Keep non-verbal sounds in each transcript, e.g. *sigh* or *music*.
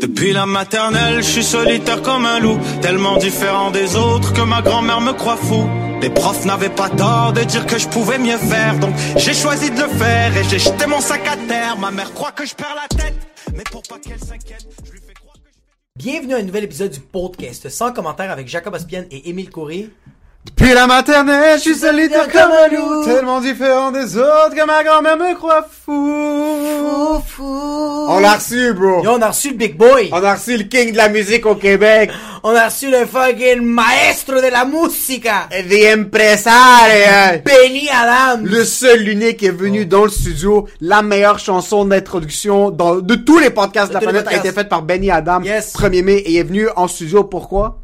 Depuis la maternelle, je suis solitaire comme un loup, tellement différent des autres que ma grand-mère me croit fou. Les profs n'avaient pas tort de dire que je pouvais mieux faire, donc j'ai choisi de le faire et j'ai jeté mon sac à terre. Ma mère croit que je perds la tête, mais pour pas qu'elle s'inquiète, je lui fais croire que je... Bienvenue à un nouvel épisode du podcast sans commentaire avec Jacob Ospian et Émile Coury. Puis la maternelle, je suis solitaire comme un loup, tellement différent des autres que ma grand-mère me croit fou. On l'a reçu, bro. Yo, on a reçu le Big Boy. On a reçu le king de la musique au Québec. On a reçu le fucking maestro de la musica. The Impresario. Benny Adam. Le seul, l'unique est venu dans le studio. La meilleure chanson d'introduction dans, de tous les podcasts de, la planète a été faite par Benny Adam. Yes. 1er mai et il est venu en studio. Pourquoi?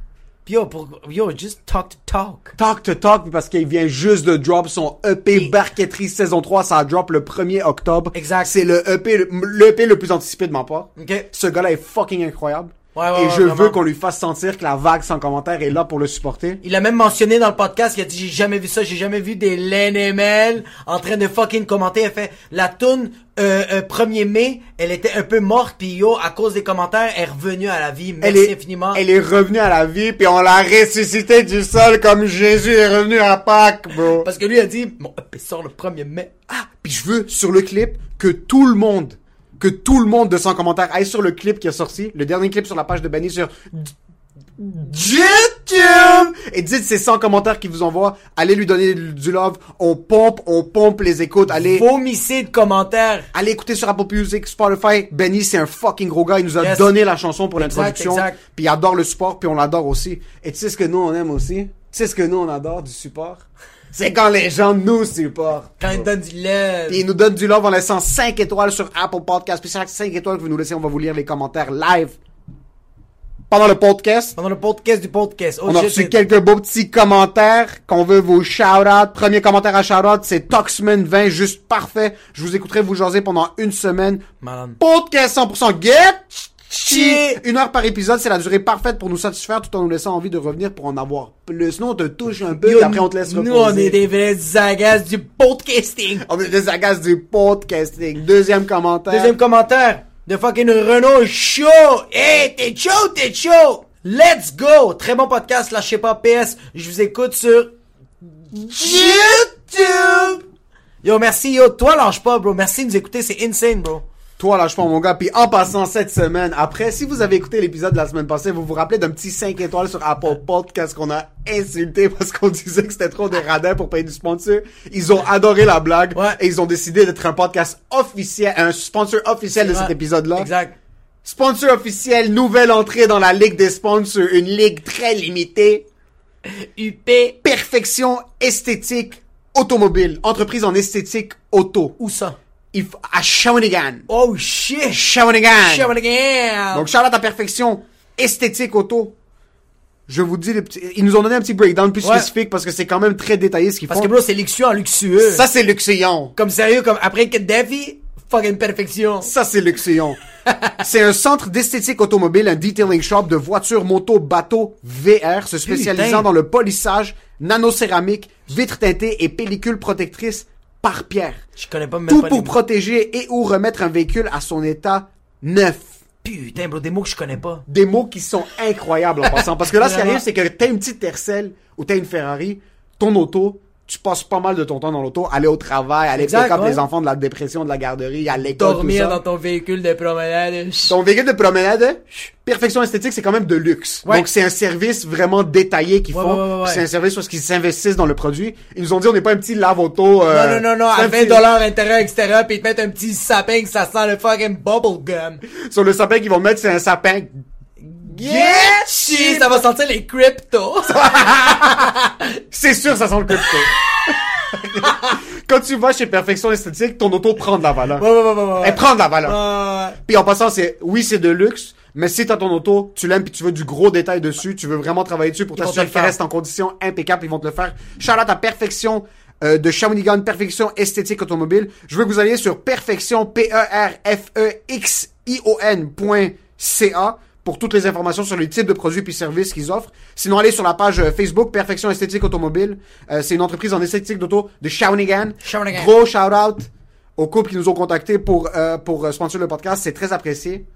Yo, pour, yo, just talk to talk. Talk to Talk parce qu'il vient juste de drop son EP Et- Barquetterie saison 3. Ça a drop le 1er octobre. Exact. C'est le EP, le, le EP le plus anticipé de ma part. Ok. Ce gars-là est fucking incroyable. Ouais, ouais, Et je vraiment. veux qu'on lui fasse sentir que la vague sans commentaire est là pour le supporter. Il a même mentionné dans le podcast, il a dit j'ai jamais vu ça, j'ai jamais vu des LNML en train de fucking commenter. Elle fait la tune euh, euh, 1er mai, elle était un peu morte puis yo à cause des commentaires, elle est revenue à la vie. Merci Elle est, infiniment. elle est revenue à la vie, puis on l'a ressuscité du sol comme Jésus est revenu à Pâques, bro. Parce que lui a dit mon EP sort le 1er mai. Ah, puis je veux, sur le clip, que tout le monde, que tout le monde de 100 commentaires aille sur le clip qui est sorti, le dernier clip sur la page de Benny sur YouTube et dites ces 100 commentaires qu'il vous envoie, allez lui donner du love, on pompe, on pompe les écoutes, allez, Vomissez de commentaires. allez écouter sur Apple Music, Spotify, Benny c'est un fucking gros gars, il nous a Yes. donné la chanson pour l'introduction, puis il adore le support, puis on l'adore aussi. Et tu sais ce que nous on aime aussi? Tu sais ce que nous on adore du support? C'est quand les gens nous supportent. Quand il donne du lait. Puis il nous donne du love en laissant 5 étoiles sur Apple Podcast. Puis chaque 5 étoiles que vous nous laissez, on va vous lire les commentaires live. Pendant le podcast, Pendant le podcast du podcast. Oh, on a reçu quelques beaux petits commentaires qu'on veut vos shout-out. Premier commentaire à shout-out, c'est Toxman20, juste parfait. Je vous écouterai vous jaser pendant une semaine. Malade. Podcast 100% get Une heure par épisode, c'est la durée parfaite pour nous satisfaire tout en nous laissant envie de revenir pour en avoir plus. Nous, on te touche un peu, et après on te laisse Nous, reposer. on est des vrais agaces du podcasting. On est des agaces du podcasting. Deuxième commentaire. Deuxième commentaire de fucking Renault Show. Hey, t'es chaud, t'es chaud. Let's go. Très bon podcast, lâchez pas PS. Je vous écoute sur YouTube. Yo, merci, yo. Toi, lâche pas, bro. Merci de nous écouter, c'est insane, bro. Toi, lâche pas mon gars. Puis en passant cette semaine, après, si vous avez écouté l'épisode de la semaine passée, vous vous rappelez d'un petit 5 étoiles sur Apple Podcast qu'on a insulté parce qu'on *laughs* disait que c'était trop des radins pour payer du sponsor. Ils ont adoré la blague. Ouais. Et ils ont décidé d'être un podcast officiel, un sponsor officiel de cet épisode-là. Exact. Sponsor officiel, nouvelle entrée dans la ligue des sponsors. Une ligue très limitée. UP. Perfection esthétique automobile. Entreprise en esthétique auto. Où ça? Il f- à Shawinigan. Oh shit. Shawinigan. Shawinigan. Donc, Charlotte à perfection, esthétique auto. Je vous dis, les petits- ils nous ont donné un petit breakdown plus Ouais. spécifique parce que c'est quand même très détaillé ce qu'ils Parce font. que bro, c'est luxueux en luxueux. Ça, c'est luxuant. Comme sérieux, comme après Kadhafi, fucking perfection. Ça, c'est luxuant. *laughs* c'est un centre d'esthétique automobile, un detailing shop de voitures, motos, bateaux, VR, se spécialisant Putain. dans le polissage, nanocéramique, vitres teintées et pellicules protectrices par pierre. Je connais pas même Tout pas pour les protéger et ou remettre un véhicule à son état neuf. Putain, bro, des mots que je connais pas. des mots qui sont incroyables en passant. Parce que là, ce qui arrive, c'est que t'as une petite Tercel ou t'as une Ferrari, ton auto, tu passes pas mal de ton temps dans l'auto, aller au travail, aller Exact, pick up ouais. les enfants de la dépression, de la garderie, à l'école, tout Dormir ça. dans ton véhicule de promenade. Ton véhicule de promenade, perfection esthétique, c'est quand même de luxe. Ouais. Donc c'est un service vraiment détaillé qu'ils Ouais, font. C'est un service parce qu'ils s'investissent dans le produit. Ils nous ont dit on n'est pas un petit lave-auto. euh, Non, non, non, non, à un 20 petit- dollars intérieur, extérieur, pis ils te mettent un petit sapin que ça sent le fucking bubble gum. Sur le sapin qu'ils vont mettre, c'est un sapin. Get shit! Ça va sentir les cryptos. *laughs* C'est sûr, ça sent le crypto. *laughs* Quand tu vas chez Perfection Esthétique, ton auto prend de la valeur. Ouais, ouais, ouais, ouais. Elle prend de la valeur. Ouais. Puis en passant, c'est oui, c'est de luxe, mais si t'as ton auto, tu l'aimes puis tu veux du gros détail dessus, tu veux vraiment travailler dessus pour t'assurer le qu'elle reste en condition impeccable, ils vont te le faire. Out à Perfection euh, de Shawinigan, Perfection Esthétique Automobile. Je veux que vous alliez sur perfection, p pour toutes les informations sur les types de produits puis services qu'ils offrent. Sinon, allez sur la page euh, Facebook Perfection Esthétique Automobile. Euh, c'est une entreprise en esthétique d'auto de Shawinigan. Shawinigan. Gros shout out aux couples qui nous ont contactés pour euh, pour euh, sponsor le podcast, c'est très apprécié.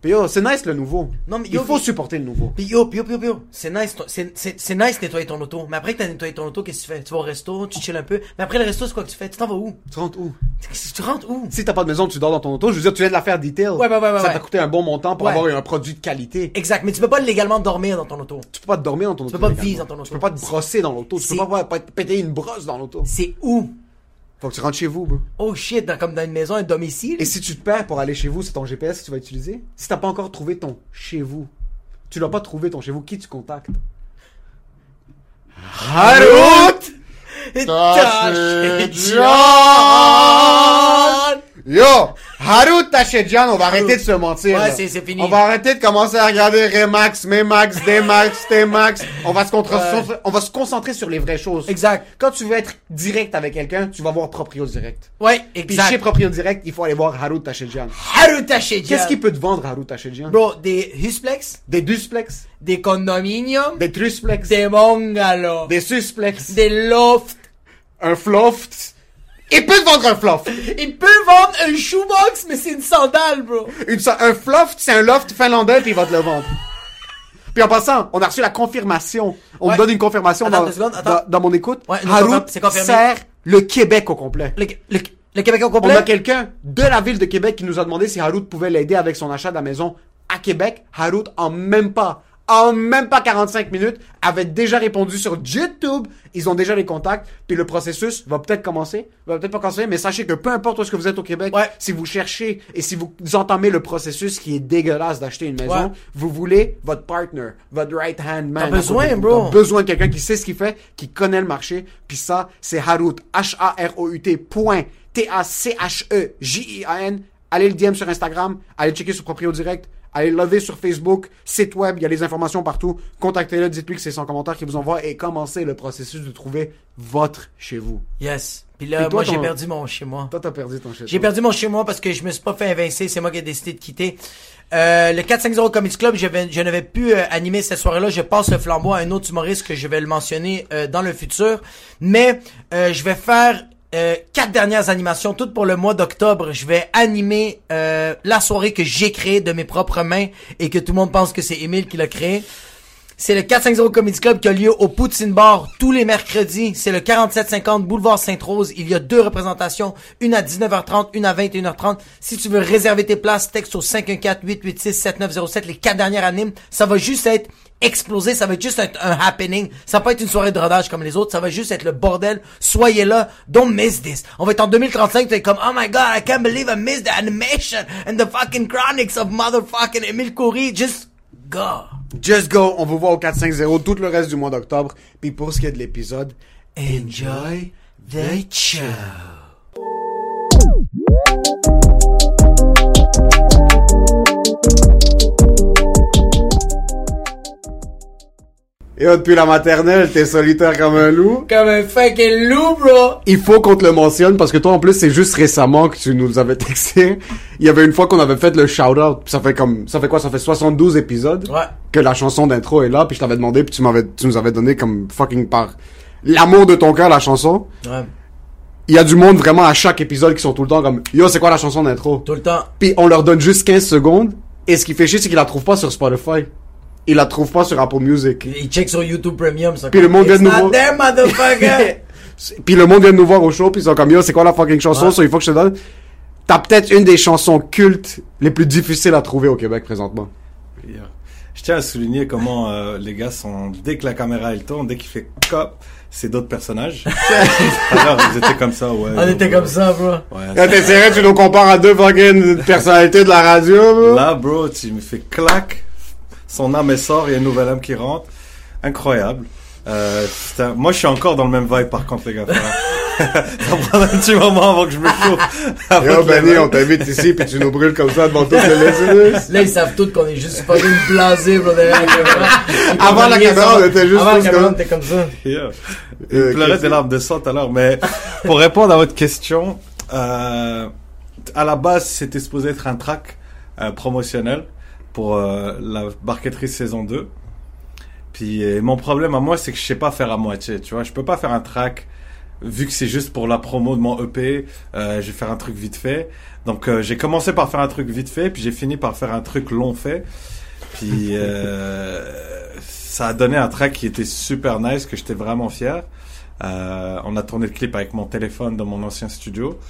Puis yo, c'est nice le nouveau. Non, mais il faut supporter le nouveau. Pis yo, yo, c'est nice, ton- c'est, c'est, c'est nice nettoyer ton auto. Mais après que t'as nettoyé ton auto, qu'est-ce que tu fais? Tu vas au resto, tu chill un peu. Mais après le resto, c'est quoi que tu fais? Tu t'en vas où? Tu rentres où? Tu tu rentres où? Si t'as pas de maison, tu dors dans ton auto. Je veux dire, tu viens de la faire detail. Ouais, ouais, ouais, ouais, Ça ouais. t'a coûté un bon montant pour Ouais. avoir un produit de qualité. Exact, mais tu peux pas légalement dormir dans ton auto. Tu peux pas te dormir dans ton auto. peux pas légalement. vivre dans ton auto. Tu peux pas te brosser dans l'auto. Tu peux C'est- pas, pas te péter une brosse dans l'auto. C'est où? Faut que tu rentres chez vous, bro. Oh shit, dans, comme dans une maison, un domicile? Et si tu te perds pour aller chez vous, c'est ton GPS que tu vas utiliser. Si t'as pas encore trouvé ton chez vous, tu l'as pas trouvé ton chez vous, qui tu contactes? Harout! Yo, Harout Tachedjan, on va arrêter de se mentir. Ouais, c'est- fini. On va arrêter de commencer à regarder Remax, Memax, Dmax, Tmax. On va se concentrer, on va se concentrer sur les vraies choses. Exact. Quand tu veux être direct avec quelqu'un, tu vas voir Proprio Direct. Ouais, Puis exact. chez Proprio Direct, il faut aller voir Harout Tachedjan. Haru Tachedjan. Qu'est-ce qu'il peut te vendre, Harout Tachedjan? Bro, des husplex, Des dusplex, des condominiums, des trusplex, des bungalows, des susplex, des lofts. un floft. Il peut te vendre un floft. Il peut vendre un shoebox, mais c'est une sandale, bro. Une, un floft, c'est un loft finlandais, puis il va te le vendre. Puis en passant, on a reçu la confirmation. On Ouais. me donne une confirmation Attends dans, deux secondes, attends. dans, dans mon écoute. Ouais, Harout sert le Québec au complet. Le, le, le Québec au On complet? a quelqu'un de la ville de Québec qui nous a demandé si Harout pouvait l'aider avec son achat de la maison à Québec. Harout, en même pas, en même pas 45 minutes, avait déjà répondu sur YouTube. Ils ont déjà les contacts. Puis le processus va peut-être commencer. Va peut-être pas commencer, mais sachez que peu importe où est-ce que vous êtes au Québec, Ouais. si vous cherchez et si vous entamez le processus qui est dégueulasse d'acheter une maison, Ouais. vous voulez votre partner, votre right hand man. T'as besoin, bro. T'as besoin de quelqu'un qui sait ce qu'il fait, qui connaît le marché. Puis ça, c'est Harout. H-A-R-O-U-T. point. T-A-C-H-E-J-I-A-N. Allez le DM sur Instagram. Allez checker sur Proprio Direct. Allez le lever sur Facebook, site web, il y a les informations partout. Contactez-le, dites-lui que c'est son commentaire qui vous envoie et commencez le processus de trouver votre chez vous. Yes. Puis là, Puis toi, moi, j'ai perdu mon chez moi. Toi, t'as perdu ton chez J'ai perdu mon chez moi parce que je me suis pas fait invincer, c'est moi qui ai décidé de quitter. Euh, le 450 Comedy Club, je, vais, je n'avais pu euh, animer cette soirée-là. Je passe le flambeau à un autre humoriste que je vais le mentionner euh, dans le futur. Mais euh, je vais faire euh, quatre dernières animations, toutes pour le mois d'octobre. Je vais animer euh, la soirée que j'ai créée de mes propres mains et que tout le monde pense que c'est Émile qui l'a créée. C'est le 450 Comedy Club qui a lieu au Poutine Bar tous les mercredis. C'est le 4750 Boulevard Sainte-Rose. Il y a deux représentations, une à 19h30, une à 21h30. Si tu veux réserver tes places, texte au 514-886-7907. Les quatre dernières animes, ça va juste être explosé, ça va être juste être un happening. Ça va pas être une soirée de rodage comme les autres, ça va juste être le bordel. Soyez là, don't miss this. On va être en 2035, tu es comme, oh my god, I can't believe I missed the animation and the fucking chronics of motherfucking Emile Coury. Just go. Just go, on vous voit au 450 tout le reste du mois d'octobre. Puis pour ce qui est de l'épisode, Enjoy the show. Et depuis la maternelle, t'es solitaire comme un loup. Comme un fucking loup, bro. Il faut qu'on te le mentionne parce que toi en plus c'est juste récemment que tu nous avais *laughs* texté. Il y avait une fois qu'on avait fait le shout out, ça fait comme ça fait quoi? Ça fait 72 épisodes Ouais. que la chanson d'intro est là puis je t'avais demandé puis tu m'avais tu nous avais donné comme fucking par l'amour de ton cœur la chanson. Ouais. Il y a du monde vraiment à chaque épisode qui sont tout le temps comme yo c'est quoi la chanson d'intro? Tout le temps. Puis on leur donne juste 15 secondes et ce qui fait chier c'est qu'ils la trouvent pas sur Spotify. Ils la trouvent pas sur Apple Music. Il check sur YouTube Premium, ça. Puis le monde It's vient de there, motherfucker. *laughs* Puis le monde vient de nous voir au show, puis ils sont comme yo, c'est quoi la fucking chanson? Ouais. So, il faut que je te donne. T'as peut-être une des chansons cultes les plus difficiles à trouver au Québec présentement. Yeah. Je tiens à souligner comment euh, les gars sont dès que la caméra elle tourne, dès qu'il fait cop, c'est d'autres personnages. *laughs* Alors ils étaient comme ça, ouais. On était comme ça, bro. Ouais, t'es sérieux, tu nous compares à deux fucking personnalités de la radio, bro? Là, bro, tu me fais clac. Son âme sort, il y a une nouvelle âme qui rentre. Incroyable. Euh, putain, moi, je suis encore dans le même vibe, par contre, les gars. *laughs* Ça prend un petit moment avant que je me chauffe. *laughs* Yo, Benny, on t'invite ici, puis tu nous brûles comme ça devant tous les listeners. Là, ils savent tous qu'on est juste pas une blasé, bro, derrière la caméra. *laughs* Avant la caméra, on était juste Avant la caméra, comme- on était comme ça. Yeah. Il Euh, pleurait des larmes de sang tout à l'heure. Mais pour répondre à votre question, euh, à la base, c'était supposé être un track euh, promotionnel pour euh, la barqueterie saison 2. Puis euh, mon problème à moi, c'est que je sais pas faire à moitié. Tu vois, je peux pas faire un track vu que c'est juste pour la promo de mon EP. euh, je vais faire un truc vite fait. Donc euh, j'ai commencé par faire un truc vite fait, puis j'ai fini par faire un truc long fait. Puis *laughs* euh, ça a donné un track qui était super nice, que j'étais vraiment fier. Euh, on a tourné le clip avec mon téléphone dans mon ancien studio.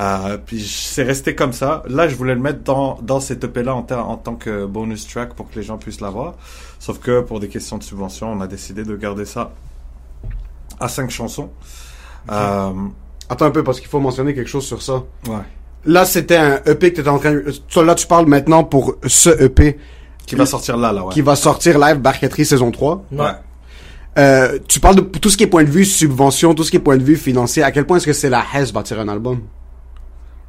Euh, puis c'est resté comme ça. Là, je voulais le mettre dans, dans cet EP-là en, en tant que bonus track pour que les gens puissent l'avoir. Sauf que pour des questions de subvention, on a décidé de garder ça à cinq chansons. Euh, Attends un peu, parce qu'il faut mentionner quelque chose sur ça. ouais. Là, c'était un EP que t'étais en train... Toi, là, tu parles maintenant pour ce EP Qui va sortir là, là, ouais. qui va sortir live Barqueterie saison 3. Ouais. Euh, tu parles de tout ce qui est point de vue subvention, tout ce qui est point de vue financier. À quel point est-ce que c'est la HES va tirer un album?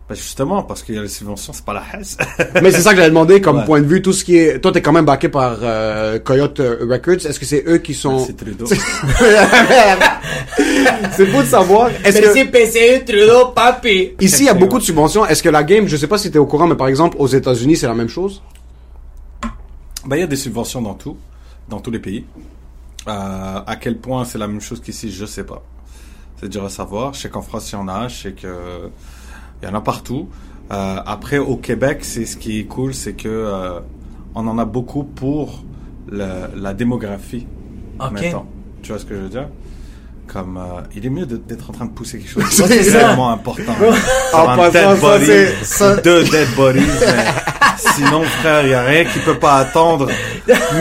Ben justement, parce qu'il y a les subventions, c'est pas la Hesse. *laughs* Mais c'est ça que j'allais demander comme Ouais. point de vue, tout ce qui est... Toi, t'es quand même backé par euh, Coyote euh, Records. Est-ce que c'est eux qui sont... C'est Trudeau. *laughs* c'est fou de savoir. Est-ce que... Merci PCU, Trudeau, papi. Ici, il y a beaucoup de subventions. Est-ce que la game, je sais pas si t'es au courant, mais par exemple, aux États-Unis, c'est la même chose? Ben, il y a des subventions dans tout, dans tous les pays. Euh, à quel point c'est la même chose qu'ici, je sais pas. C'est dur à savoir. Je sais qu'en France, il y en a. Je sais que il y en a partout. Euh, après, au Québec, c'est ce qui est cool, c'est que euh, on en a beaucoup pour le- la démographie. Ok. Maintenant. Tu vois ce que je veux dire? Comme euh, il est mieux d'être en train de pousser quelque chose *laughs* C'est vraiment important. En Comme un passant, dead ça, body, c'est- ça- deux dead bodies. mais sinon, frère, il y a rien qui peut pas attendre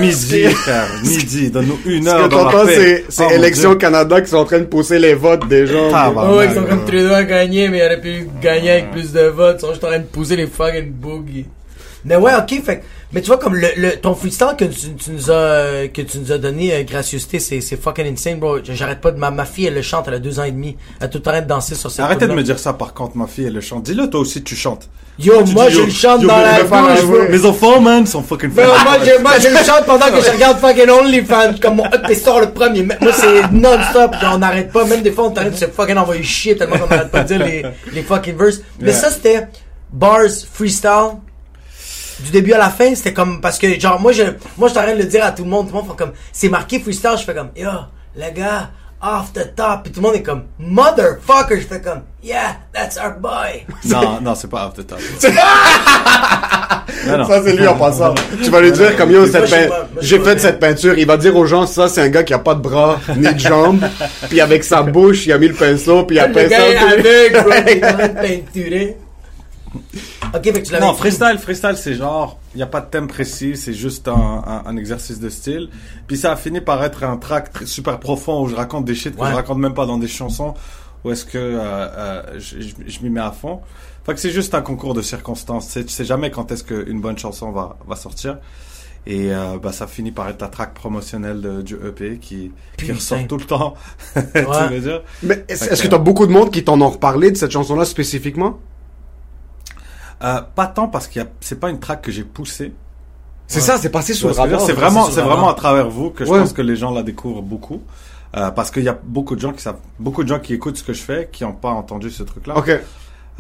midi, frère, midi. Donne-nous une Ce heure que dans la t'entends, c'est, Oh, Dieu. Canada qui sont en train de pousser les votes des gens. Tabarnak. Oh, ouais, ils sont comme Trudeau a gagné, mais il aurait pu gagner avec plus de votes. Ils sont juste en train de pousser les fucking boogies. Mais ouais, ok, fait que- mais tu vois, comme le, le, ton freestyle que tu, tu nous as, que tu nous as donné, euh, gracieuseté, c'est, c'est fucking insane, bro. J'arrête pas de, ma, ma fille, elle le chante, elle a deux ans et demi. Elle est tout le temps de danser sur cette Arrêtez de me dire ça, par contre, ma fille, elle le chante. Dis-le, toi aussi, tu chantes. Yo, Tu moi, dis, je le chante yo, dans la douche, bro. Mes enfants, man, sont fucking fans. moi, je, moi, je le *laughs* chante pendant que je regarde fucking OnlyFans, comme mon EP sort le premier. Moi, c'est non-stop, on n'arrête pas. Même des fois, on t'arrête de se fucking envoyer chier tellement qu'on n'arrête pas de dire les, les fucking verses. Mais Yeah. ça, c'était bars freestyle. Du début à la fin, c'était comme, parce que, genre, moi, je, moi, je t'arrête de le dire à tout le monde. Tout le monde fait comme, c'est marqué freestyle, je fais comme, yo, le gars, off the top. Puis tout le monde est comme, motherfucker. Je fais comme, yeah, that's our boy. *laughs* Non, non, c'est pas off the top. *laughs* Non, non. Ça, c'est lui en passant. Tu vas lui dire comme yo, cette pein- j'ai fait cette peinture. Il va dire aux gens, ça, c'est un gars qui a pas de bras, ni de jambes. *laughs* puis avec sa bouche, il a mis le pinceau, puis il a peint bro. Il est en train de peinturer. Ok, fait que tu l'avais Non, freestyle, freestyle, c'est genre, il n'y a pas de thème précis, c'est juste un, un, un exercice de style. Puis ça a fini par être un track tr- super profond où je raconte des shit que Ouais. je raconte même pas dans des chansons, où est-ce que euh, euh, je, je, je m'y mets à fond. Fait que c'est juste un concours de circonstances. Tu sais, tu sais jamais quand est-ce qu'une bonne chanson va, va sortir. Et euh, bah, ça finit par être la track promotionnelle de- du EP qui, qui ressort tout le temps. *laughs* tu veux dire? Mais est-ce est-ce que t'as beaucoup de monde qui t'en ont reparlé de cette chanson-là spécifiquement? Euh, pas tant parce que c'est pas une track que j'ai poussée. C'est ça, c'est passé sous le radar. c'est vraiment, c'est vraiment à travers vous que je Ouais. pense que les gens la découvrent beaucoup. Euh, parce qu'il y a beaucoup de gens qui savent, beaucoup de gens qui écoutent ce que je fais, qui n'ont pas entendu ce truc-là. Ok.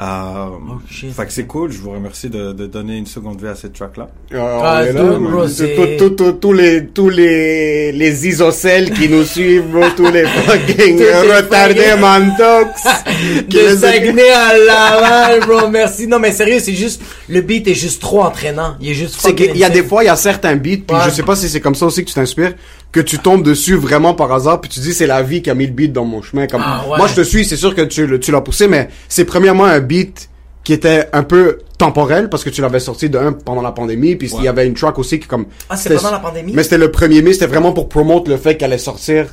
Euh, shit. fait que c'est cool. Je vous remercie de, de donner une seconde vie à cette track-là. On Ah, est là, dude, man. bro, C'est c'est- tout- tout- tout- tous les, tous les, les isocèles qui nous suivent, bro, tous les fucking *laughs* retardés mantox. *laughs* qui De Saguenay à Laval, bro, *laughs* merci. Non, mais sérieux, c'est juste, le beat est juste trop entraînant. Il est juste C'est qu'il y a des fois, il y a certains beats, puis Ouais. je sais pas si c'est comme ça aussi que tu t'inspires. Que tu tombes dessus vraiment par hasard, puis tu dis c'est la vie qui a mis le beat dans mon chemin. Comme Ah, ouais. moi je te suis, c'est sûr que tu, le- tu l'as poussé, mais c'est premièrement un beat qui était un peu temporel parce que tu l'avais sorti de un pendant la pandémie, puis il y avait une track aussi qui comme Ah, c'était c'était- pendant la pandémie? Mais c'était le premier mai, c'était vraiment pour promouvoir le fait qu'elle allait sortir.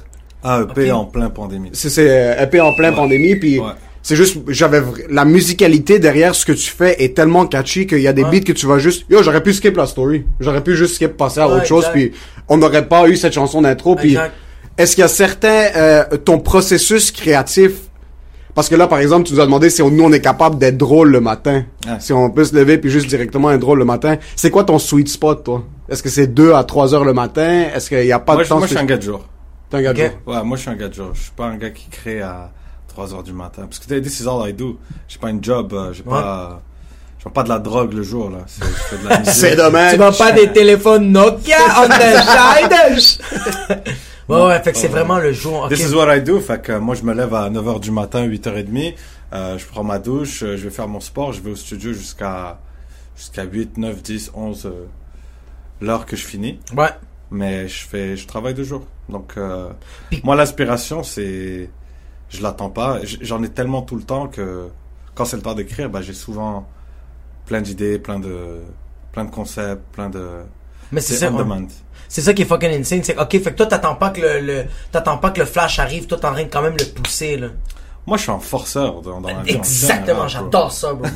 Ah, EP en plein pandémie. C'est c'est EP en plein Ouais. pandémie, puis Ouais. C'est juste j'avais la musicalité derrière ce que tu fais est tellement catchy qu'il y a des Ouais. beats que tu vas juste yo j'aurais pu skip la story, j'aurais pu juste skip passer à Ouais, autre chose, exact. puis on n'aurait pas eu cette chanson d'intro, puis Exact. est-ce qu'il y a certains euh, ton processus créatif? Parce que là, par exemple, tu nous as demandé si on- nous on est capable d'être drôle le matin. Ouais. Si on peut se lever puis juste directement être drôle le matin. C'est quoi ton sweet spot, toi? Est-ce que c'est 2 à 3 heures le matin? Est-ce qu'il y a pas Moi, de je, temps? moi, je suis un gars de jour. T'es un gars de jour. Ouais, moi, je suis un gars de jour. Je suis pas un gars qui crée à 3 heures du matin. Parce que this is all I do. J'ai pas une job, euh, j'ai pas, je vends pas de la drogue le jour, là. C'est- Je fais de la *laughs* musique. C'est dommage. Tu vends pas des téléphones Nokia on the side? ouais, ouais, fait que c'est vraiment le jour. ok. This is what I do. Fait que euh, moi, je me lève à 9h du matin, 8h30. Euh, je prends ma douche, euh, je vais faire mon sport, je vais au studio jusqu'à jusqu'à 8, 9, 10, 11 euh, l'heure que je finis. Ouais. Mais je fais, je travaille deux jours. Donc, euh, moi, l'inspiration, c'est, je l'attends pas. J'en ai tellement tout le temps que quand c'est le temps d'écrire, bah, j'ai souvent plein d'idées, plein de, plein de concepts, plein de. Mais c'est ça. C'est ça qui est fucking insane. C'est que, ok, fait que toi, t'attends pas que le, le t'attends pas que le flash arrive. Toi, t'es en train de quand même le pousser, là. Moi, je suis un forceur dans, dans la vie. en Exactement, j'adore ça, bro.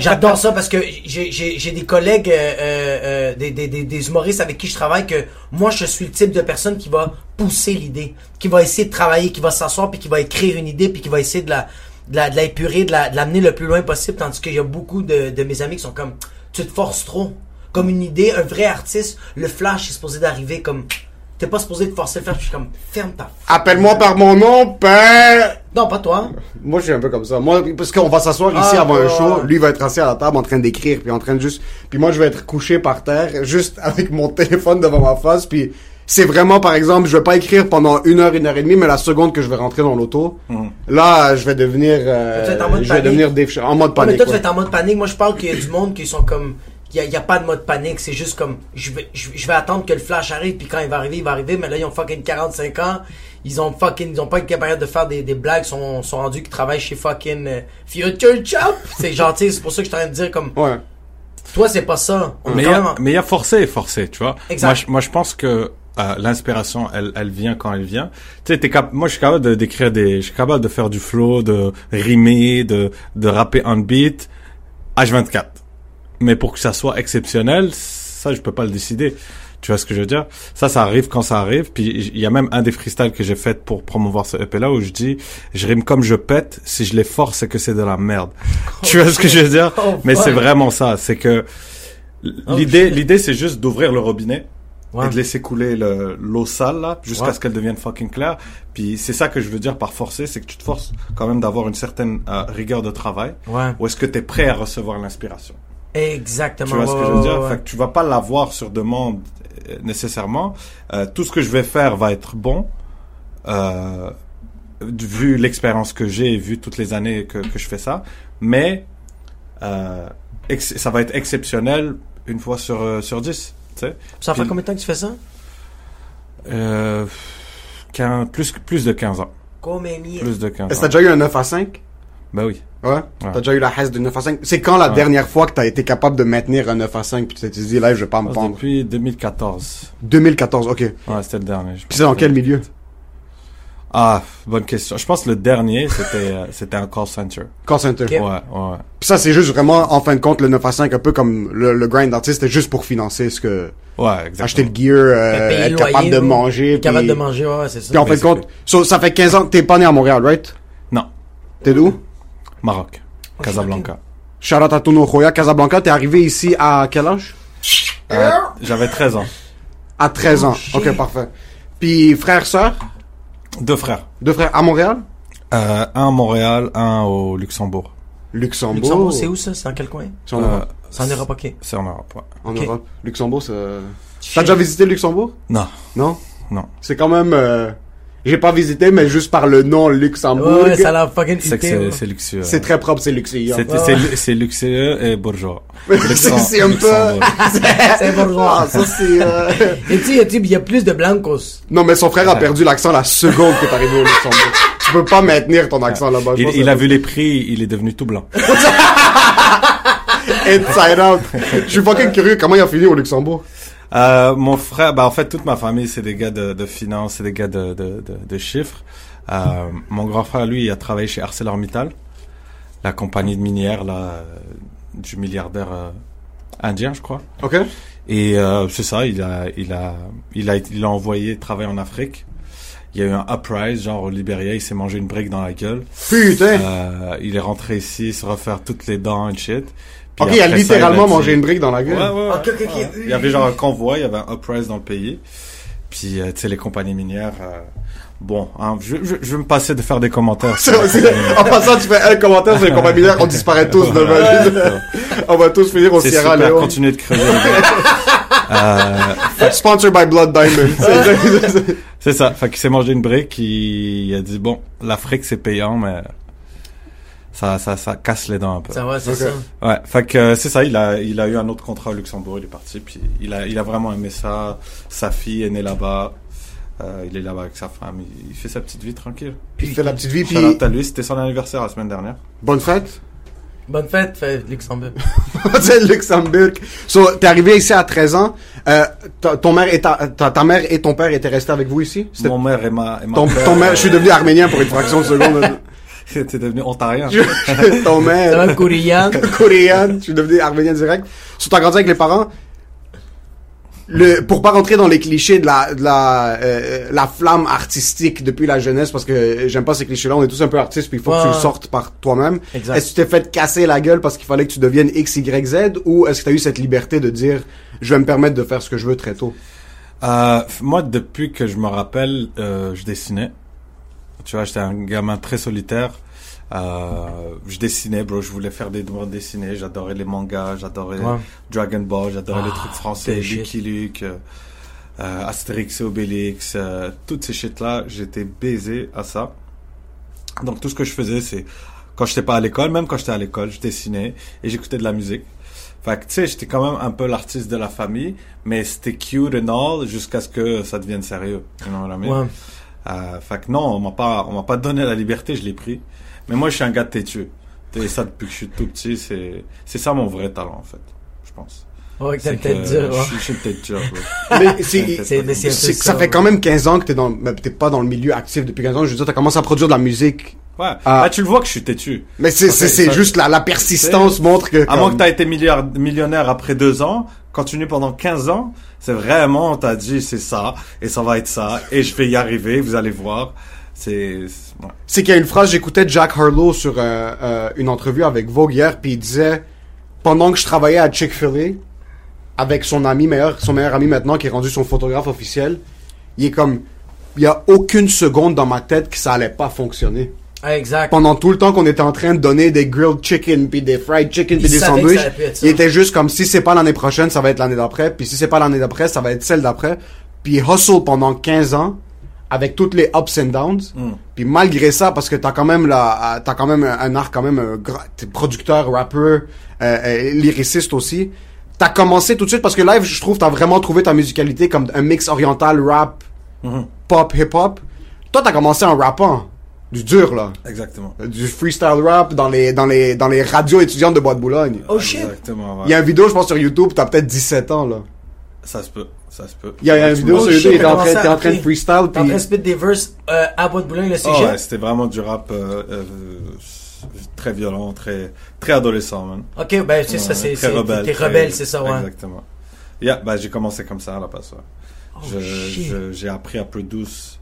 j'adore ça parce que j'ai- des collègues, euh, euh, euh, des, des, des, des humoristes avec qui je travaille que moi, je suis le type de personne qui va pousser l'idée, qui va essayer de travailler, qui va s'asseoir puis qui va écrire une idée puis qui va essayer de la de la, de la épurer, de la- de l'amener le plus loin possible, tandis qu'il y a beaucoup de, de mes amis qui sont comme, tu te forces trop. Comme une idée, un vrai artiste, le flash est supposé d'arriver comme, t'es pas supposé te forcer le flash, je suis comme, ferme ta f- Appelle-moi par mon nom, père! Non, pas toi. Moi, je suis un peu comme ça. Moi, parce qu'on va s'asseoir ici Ah, avant un show. Lui va être assis à la table en train d'écrire, puis en train de juste. Puis moi, je vais être couché par terre, juste avec mon *laughs* téléphone devant ma face. Puis c'est vraiment, par exemple, je vais pas écrire pendant une heure, une heure et demie, mais la seconde que je vais rentrer dans l'auto, là, je vais devenir. euh, Tu vas être en mode je vais panique. devenir en mode Ouais, mais panique. toi, tu vas être en mode panique. Moi, je parle qu'il y a du monde qui sont comme. Il y a, il y a pas de mode panique. C'est juste comme. Je vais, je, je vais attendre que le flash arrive. Puis quand il va arriver, il va arriver. Mais là, ils ont fucking 45 ans. Ils ont fucking. Ils ont pas été capables de faire des, des blagues. Ils sont, sont rendus qu'ils travaillent chez fucking euh, Future Chop. C'est gentil. C'est pour ça que je suis en train de dire comme. Ouais. Toi, c'est pas ça. On Mais il y, a- même en- mais il y a forcé et forcé, tu vois. Exact. Moi, je, moi, je pense que euh, l'inspiration, elle, elle vient quand elle vient. Tu sais, t'es cap- moi, je suis capable de d'écrire des, je suis capable de faire du flow, de rimer, de de rapper on beat, H24. Mais pour que ça soit exceptionnel, ça, je peux pas le décider. Tu vois ce que je veux dire? Ça, ça arrive quand ça arrive. Puis il y a même un des freestyles que j'ai fait pour promouvoir ce EP là où je dis, je rime comme je pète. Si je les force, c'est que c'est de la merde. *laughs* tu vois ce que je veux dire? Oh, Mais c'est vraiment ça. C'est que l'idée, l'idée, c'est juste d'ouvrir le robinet Ouais. et de laisser couler le- l'eau sale là jusqu'à Ouais. ce qu'elle devienne fucking claire. Puis c'est ça que je veux dire par forcer, c'est que tu te forces quand même d'avoir une certaine euh, rigueur de travail. Ouais. Ou est-ce que tu es prêt à recevoir l'inspiration Exactement. Tu vois ce que je veux dire? ouais. Fait que tu vas pas l'avoir sur demande euh, nécessairement. Euh, tout ce que je vais faire va être bon. Euh, vu l'expérience que j'ai, vu toutes les années que, que je fais ça, mais euh, ça va être exceptionnel une fois sur euh, sur 10, tu sais. Ça fait Puis- combien de temps que tu fais ça? Euh, 15 plus plus de 15 ans, Combien de plus de 15 Est-ce que t'as déjà eu un 9 à 5? Ben oui. Ouais. T'as déjà eu la haisse de 9 à 5? C'est quand la Ouais. dernière fois que t'as été capable de maintenir un 9 à 5 puis tu t'es dit, là, je vais pas me pendre? Depuis 2014. 2014, ok. Puis Ouais, c'était le dernier. je pense. c'est dans quel milieu? Ah, bonne question. Je pense que le dernier, c'était euh, c'était un call center. Call center. Ok. Ouais, ouais. ouais. Puis ça, c'est juste vraiment, en fin de compte, le 9 à 5, un peu comme le, le grind d'artiste, c'était juste pour financer ce que, Ouais, exactement. acheter le gear, euh, être le capable de manger. Capable puis- de manger, ouais, c'est ça. Puis en fin de compte, so, ça fait 15 ans que t'es pas né à Montréal, right? Non, T'es d'où? Maroc, Casablanca. Shout out à Tono Roya, Casablanca. T'es arrivé ici à quel âge? Euh, J'avais 13 ans. À 13 ans. shit. Ok, parfait. Puis frère, sœur? Deux frères. Deux frères à Montréal? Euh, un à Montréal, un au Luxembourg. Luxembourg. Luxembourg, c'est où ça? C'est dans quel coin? C'est en Euh, Europe. C'est en Europe, ok. C'est en Europe, ouais. En. Europe. Luxembourg, c'est... T'as déjà visité le Luxembourg? Non, Non? non. C'est quand même... J'ai pas visité, mais juste par le nom Luxembourg. Ouais, ouais, ça l'a fucking C'est huppé, c'est luxueux. C'est très propre, c'est luxueux. C'est luxueux et bourgeois. *laughs* C'est c'est un peu... Luxembourg. *laughs* C'est bourgeois. Ah, ça c'est... euh, *laughs* Et tu, tu, il y a plus de blancos. Non, mais son frère a perdu l'accent la seconde que t'es arrivé au Luxembourg. Tu peux pas maintenir ton accent là-bas. Il, il a vu les prix, il est devenu tout blanc. Inside out. Je suis fucking curieux, comment il a fini au Luxembourg? Euh, mon frère, bah en fait toute ma famille c'est des gars de, de finance, c'est des gars de, de, de, de chiffres. Euh, mon grand frère lui il a travaillé chez ArcelorMittal, la compagnie de minière là euh, du milliardaire euh, indien je crois. Ok. Et euh, c'est ça, il a il a il a il a envoyé travailler en Afrique. Il y a eu un uprise genre au Libéria, il s'est mangé une brique dans la gueule. Putain. Euh, il est rentré ici se refaire toutes les dents et shit. Puis ok, il a ça, littéralement mangé une brique dans la gueule. Ouais, ouais, ouais. Ouais. Il y avait genre un convoi, il y avait un uprise dans le pays. Puis, euh, tu sais, les compagnies minières, euh, bon, hein, je, je, je vais me passer de faire des commentaires. *laughs* Ça aussi, en passant, tu fais un commentaire sur les compagnies minières, on disparaît tous demain. *laughs* on va tous finir au Sierra Leone. continuez de gars. *laughs* euh, Sponsored by Blood Diamond. C'est- c'est ça. Fait qu'il s'est mangé une brique, il, il a dit, bon, l'Afrique c'est payant, mais ça, ça, ça casse les dents un peu. Ça va, c'est ça. Ouais, fait que euh, c'est ça, il a, il a eu un autre contrat au Luxembourg, il est parti, puis il a, il a vraiment aimé ça. Sa fille est née là-bas, euh, il est là-bas avec sa femme, il, il fait sa petite vie tranquille. Puis il fait la petite vie, puis à lui, c'était son anniversaire la semaine dernière. bonne fête. Bonne fête, fait Luxembourg. *laughs* C'est Luxembourg. So, t'es arrivé ici à 13 ans. Euh, ta, ton mère et ta, ta, ta mère et ton père étaient restés avec vous ici? Mon mère et ma, et ma ton, père, ton mère, euh, je suis devenu arménien pour une fraction de seconde. *laughs* *laughs* T'es devenu ontarien. Je- mère, va, courrier. *laughs* coréenne, je suis devenu arménien direct. So, t'as grandi avec les parents. Le, pour pas rentrer dans les clichés de la, de la, euh, la flamme artistique depuis la jeunesse, parce que j'aime pas ces clichés-là, on est tous un peu artistes, puis il faut que tu le sortes par toi-même. Exact. Est-ce que tu t'es fait casser la gueule parce qu'il fallait que tu deviennes X, Y, Z, ou est-ce que t'as eu cette liberté de dire, je vais me permettre de faire ce que je veux très tôt? Euh, moi, depuis que je me rappelle, euh, je dessinais. Tu vois, j'étais un gamin très solitaire. Euh, je dessinais, bro. Je voulais faire des bandes dessinées. J'adorais les mangas, j'adorais Ouais. Dragon Ball, j'adorais les Ah, trucs français, shit. Lucky Luke, euh, euh, Astérix et Obélix, euh, toutes ces shit-là. J'étais baisé à ça. Donc tout ce que je faisais, c'est quand j'étais pas à l'école, même quand j'étais à l'école, je dessinais et j'écoutais de la musique. Fait que tu sais, j'étais quand même un peu l'artiste de la famille, mais c'était cute and all jusqu'à ce que ça devienne sérieux. You know what I mean? Ouais. Euh, fait que non, on m'a pas, on m'a pas donné la liberté, je l'ai pris. Mais moi, je suis un gars têtu. Et ça depuis que je suis tout petit, c'est, c'est ça mon vrai talent en fait, je pense. Ouais, que t'as C'est peut-être dur, je, ouais. suis- je suis peut-être dur. *laughs* Mais c'est, ça ça, fait quand même 15 ans que t'es dans, mais t'es pas dans le milieu actif depuis 15 ans. Je veux dire, t'as commencé à produire de la musique. Ouais. Ah. Ah, tu le vois que je suis têtu. Mais c'est, c'est, juste la, la persistance montre que. À moins comme- que t'as été milliard- millionnaire après deux ans, continue pendant 15 ans, c'est vraiment, on t'a dit c'est ça, et ça va être ça, et je vais y arriver, vous allez voir. C'est, ouais. Qu'il y a une phrase, j'écoutais Jack Harlow sur euh, euh, une entrevue avec Vogue hier, puis il disait, pendant que je travaillais à Chick-fil-A, avec son ami meilleur, son meilleur ami maintenant, qui est rendu son photographe officiel, il est comme, il y a aucune seconde dans ma tête que ça allait pas fonctionner. Ah, exact. Pendant tout le temps qu'on était en train de donner des grilled chicken, puis des fried chicken, puis des sandwichs, il était juste comme, si c'est pas l'année prochaine, ça va être l'année d'après, puis si c'est pas l'année d'après, ça va être celle d'après. Puis il hustle pendant 15 ans, avec toutes les ups and downs. Mm. Puis malgré ça, parce que t'as quand même la, t'as quand même un, art quand même, t'es producteur, rappeur, euh, euh, lyriciste aussi. T'as commencé tout de suite parce que live, je trouve, t'as vraiment trouvé ta musicalité comme un mix oriental, rap, Mhm. pop, hip hop. Toi, t'as commencé en rappant, du dur là, Exactement. Du freestyle rap dans les dans les dans les radios étudiantes de Bois de Boulogne. Oh shit. Exactement, ouais. Il y a une vidéo, je pense sur YouTube, t'as peut-être 17 ans là. Ça se peut, ça se peut. Il y a, il y a une vidéo Oh, sur YouTube, t'es en train, t'es en train de freestyle T'es en puis train de spit des verses euh, à Bois de Boulogne, le Oh, sujet. ouais, c'était vraiment du rap euh, euh, très violent, très très adolescent, man. Ok, ben c'est ça, Ouais, c'est, très c'est, rebelle, t'es rebelle, c'est ça, ouais. Exactement. Yeah, bah, j'ai commencé comme ça à la passe. ouais. Oh, j'ai appris à produce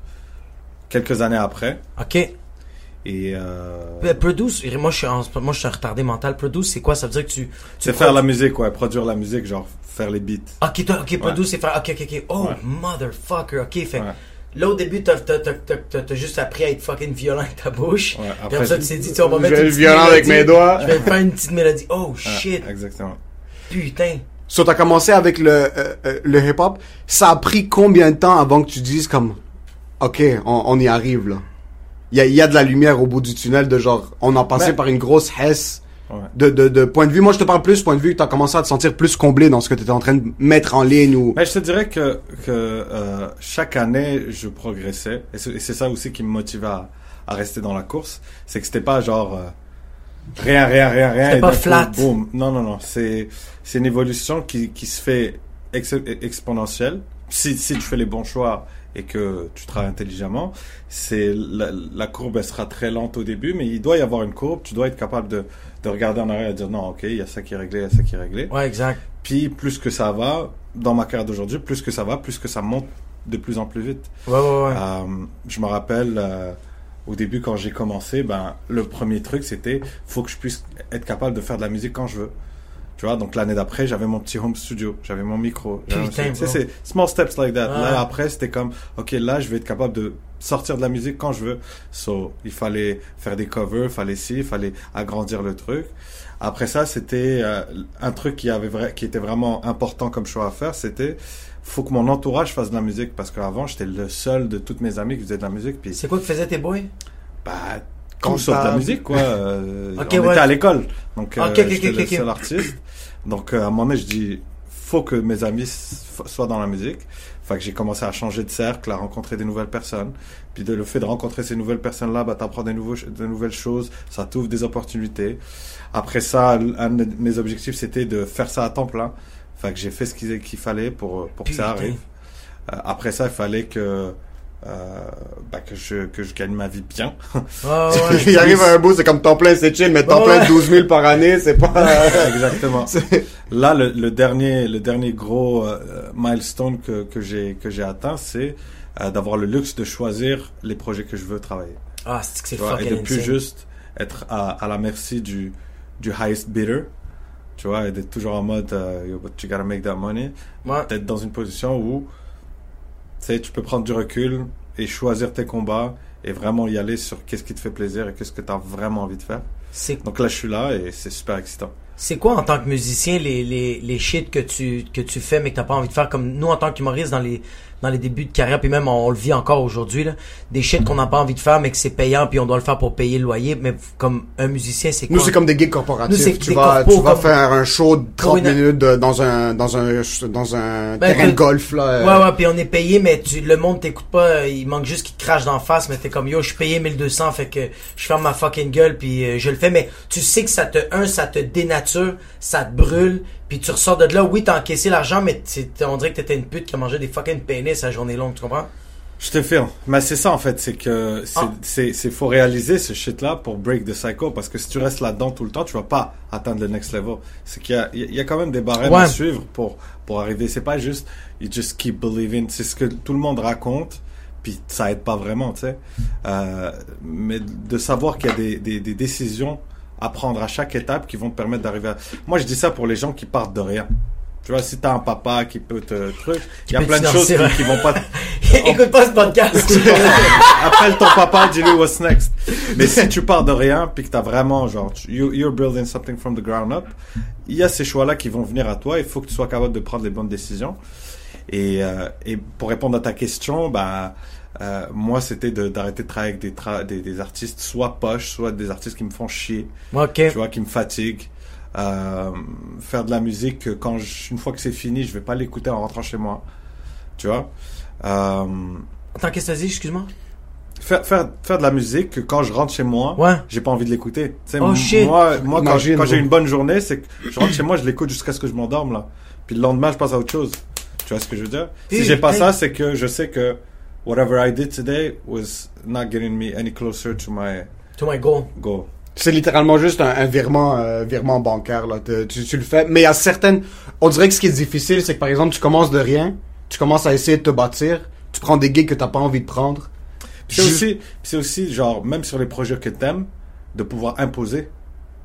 quelques années après. Ok. Et euh, Ben, Produce, moi je suis en, moi je suis un retardé mental. Produce, c'est quoi? Ça veut dire que tu, tu c'est faire la musique, ouais, produire la musique, genre faire les beats. Ok, toi, ok, produce, c'est faire, ok, ok, ok. Oh, Ouais. motherfucker, ok, fait. Ouais. Là, au début, t'as, t'as, t'as, t'as, t'as- t'as juste appris à être fucking violent avec ta bouche. Ouais, Puis après, après ça, je- tu t'es dit, tu on va Je mettre vais une être violent avec mélodie. mes doigts. Je vais faire une petite mélodie. Oh, *laughs* Ouais, shit. exactement. Putain. So, t'as commencé avec le, euh, euh, le hip-hop. Ça a pris combien de temps avant que tu dises comme, ok, on, on y arrive là. Il y a, il y a de la lumière au bout du tunnel de genre, on a passé Ben- par une grosse hesse. Ouais. De, de, de point de vue, moi je te parle plus point de vue que t'as commencé à te sentir plus comblé dans ce que t'étais en train de mettre en ligne ou... Mais je te dirais que, que euh, chaque année, je progressais. Et c'est et c'est ça aussi qui me motivait à, à rester dans la course. C'est que c'était pas genre euh, rien, rien, rien, rien. C'était pas coup, flat. boum. Non, non, non. C'est c'est une évolution qui, qui se fait ex- exponentielle. Si, si tu fais les bons choix et que tu travailles intelligemment, c'est la, la courbe elle sera très lente au début, mais il doit y avoir une courbe. Tu dois être capable de, de regarder en arrière et dire non, ok, il y a ça qui est réglé, il y a ça qui est réglé. Ouais, exact. Puis plus que ça va, dans ma carrière d'aujourd'hui, plus que ça va, plus que ça monte de plus en plus vite. Ouais, ouais, ouais. Euh, je me rappelle euh, au début quand j'ai commencé, ben le premier truc c'était faut que je puisse être capable de faire de la musique quand je veux. Tu vois, donc l'année d'après, j'avais mon petit home studio, j'avais mon micro. bro. c'est small steps like that. Là après, c'était comme OK, là je vais être capable de sortir de la musique quand je veux. So, il fallait faire des covers, fallait ci, fallait agrandir le truc. Après ça, c'était euh, un truc qui avait vrai, qui était vraiment important comme choix à faire, c'était faut que mon entourage fasse de la musique parce qu'avant j'étais le seul de toutes mes amies qui faisaient de la musique puis C'est quoi que faisaient tes boys? bah quand de la musique quoi euh, *laughs* Ok, on ouais. était à l'école. Donc euh, Ok, ok, j'étais le seul artiste. Donc euh, à un moment donné je dis faut que mes amis soient dans la musique. Fait que j'ai commencé à changer de cercle à rencontrer des nouvelles personnes. Puis de, le fait de rencontrer ces nouvelles personnes là bah t'apprends des nouveaux de nouvelles choses ça t'ouvre des opportunités. Après ça un de mes objectifs c'était de faire ça à temps plein. Fait que j'ai fait ce qu'il fallait pour pour que ça arrive. Euh, après ça il fallait que euh, bah, que je que je gagne ma vie bien Ouais, *laughs* ouais. il arrive à un bout, c'est comme temps plein, c'est chill, mais temps plein ouais. de 12 000 par année, c'est pas... *laughs* Exactement. *laughs* Là, le, le dernier, le dernier gros euh, milestone que, que j'ai que j'ai atteint, c'est euh, d'avoir le luxe de choisir les projets que je veux travailler. Ah, c'est que c'est vois, et fucking de plus insane. juste être à, à la merci du du highest bidder. Tu vois, et d'être toujours en mode euh, you gotta make that money. Ouais. D'être dans une position où sais, tu peux prendre du recul et choisir tes combats et vraiment y aller sur qu'est-ce qui te fait plaisir et qu'est-ce que tu as vraiment envie de faire. Donc là, je suis là et c'est super excitant. C'est quoi en tant que musicien les, les, les shit que tu, que tu fais mais que t'as pas envie de faire? Comme nous en tant qu'humoristes dans les, dans les débuts de carrière puis même on, le vit encore aujourd'hui là des shit qu'on n'a pas envie de faire mais que c'est payant puis on doit le faire pour payer le loyer mais comme un musicien c'est quoi? Nous, c'est comme des gigs Nous, corporatifs. c'est tu vas, tu vas faire un show de 30 Oui, non. minutes de- dans un, dans un, dans un Ben, terrain de golf, là. euh. Ouais, ouais, puis on est payé, mais tu, le monde t'écoute pas, il manque juste qu'il te crache d'en face, mais t'es comme, yo, je suis payé 1200, fait que je ferme ma fucking gueule, puis euh, je le fais, mais tu sais que ça te, un, ça te dénature, ça te brûle, puis tu ressors de là, oui, t'as encaissé l'argent, mais on dirait que t'étais une pute qui a mangé des fucking pénis à journée longue, tu comprends? Je te fais. Mais c'est ça en fait, c'est que c'est Ah. faut réaliser ce shit là pour break the cycle parce que si tu restes là-dedans tout le temps, tu vas pas atteindre le next level. C'est qu'il y a il y a quand même des barèmes Ouais. à suivre pour pour arriver. C'est pas juste you just keep believing. C'est ce que tout le monde raconte. Puis ça aide pas vraiment, tu sais. Euh, mais de savoir qu'il y a des, des, des décisions à prendre à chaque étape qui vont te permettre d'arriver à... Moi, je dis ça pour les gens qui partent de rien. Tu vois, si t'as un papa qui peut te truc, il y a plein te de choses qui, vont pas *laughs* Écoute pas ce podcast. *laughs* Appelle ton papa, dis-lui what's next. Mais si tu pars de rien, puis que t'as vraiment, genre, you, you're building something from the ground up, il y a ces choix-là qui vont venir à toi. Il faut que tu sois capable de prendre les bonnes décisions. Et, euh, et pour répondre à ta question, bah, euh, moi, c'était de- d'arrêter de travailler avec des, tra- des, des artistes, soit poches, soit des artistes qui me font chier, ok. tu vois, qui me fatiguent. Euh, faire de la musique, que quand je- une fois que c'est fini, je vais pas l'écouter en rentrant chez moi. Tu vois? Euh, Attends, qu'est-ce que t'as dit, excuse-moi? faire, faire, faire de la musique que quand je rentre chez moi, Ouais. j'ai pas envie de l'écouter. Tu sais, Oh. Moi, moi quand, j'ai une bonne journée, c'est que je rentre chez moi, je l'écoute jusqu'à ce que je m'endorme, là. Puis le lendemain, je passe à autre chose. Tu vois ce que je veux dire? Si j'ai pas ça, c'est que je sais que whatever I did today was not getting me any closer to my To my goal. goal. C'est littéralement juste un, un virement, euh, virement bancaire, là. Te- Tu, tu le fais. Mais il y a certaines, on dirait que ce qui est difficile, c'est que par exemple, tu commences de rien, tu commences à essayer de te bâtir, tu prends des gigs que t'as pas envie de prendre. C'est aussi, c'est aussi, genre, même sur les projets que t'aimes, de pouvoir imposer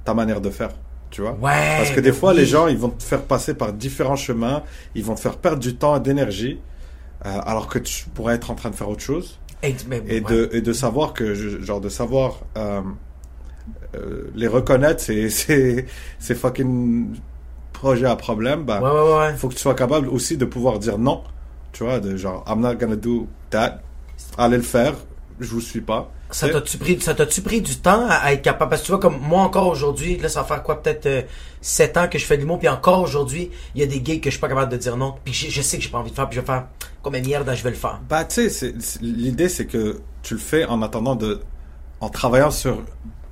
ta manière de faire. Tu vois? Ouais. Parce que des fois, oui. les gens, ils vont te faire passer par différents chemins, ils vont te faire perdre du temps et d'énergie, alors que tu pourrais être en train de faire autre chose. Et, ouais. de, et de savoir que, genre, de savoir euh, euh, les reconnaître, *laughs* c'est, fucking projet à problème, bah, Ouais, ouais, ouais. faut que tu sois capable aussi de pouvoir dire non. Tu vois, de genre, I'm not gonna do that. Allez le faire. Je vous suis pas. Ça t'a-tu pris, ça t'a-tu pris du temps à, être capable? Parce que tu vois, comme moi encore aujourd'hui, là, ça va faire quoi? Peut-être euh, 7 ans que je fais de l'humour, puis encore aujourd'hui, il y a des gigs que je suis pas capable de dire non. Puis je, je sais que j'ai pas envie de faire, puis je vais faire comme merde, je vais le faire. Bah, tu sais, l'idée, c'est que tu le fais en attendant de, en travaillant sur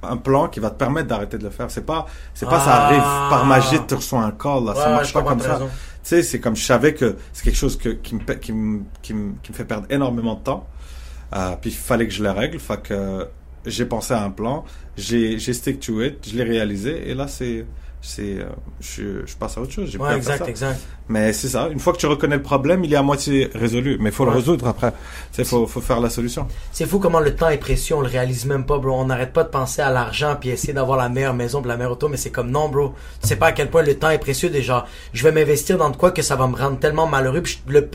un plan qui va te permettre d'arrêter de le faire. C'est pas, c'est pas ça Ah. arrive par magie, tu reçois un call, là. Ouais, ça marche pas comme ça. Tu sais, c'est comme je savais que c'est quelque chose que, qui me, qui me, qui me, qui me fait perdre énormément de temps. Euh, puis il fallait que je le règle. Fait que j'ai pensé à un plan, j'ai, stick to it, je l'ai réalisé, et là, c'est, c'est, euh, je, je passe à autre chose. Ouais, exact, ça. exact. Mais c'est ça. Une fois que tu reconnais le problème, il est à moitié résolu. Mais il faut le résoudre après. Sais, faut, faut faire la solution. C'est fou comment le temps est précieux, on le réalise même pas, bro. On n'arrête pas de penser à l'argent puis essayer d'avoir la meilleure maison, puis la meilleure auto, mais c'est comme non, bro. Tu sais pas à quel point le temps est précieux déjà. Je vais m'investir dans de quoi que ça va me rendre tellement malheureux.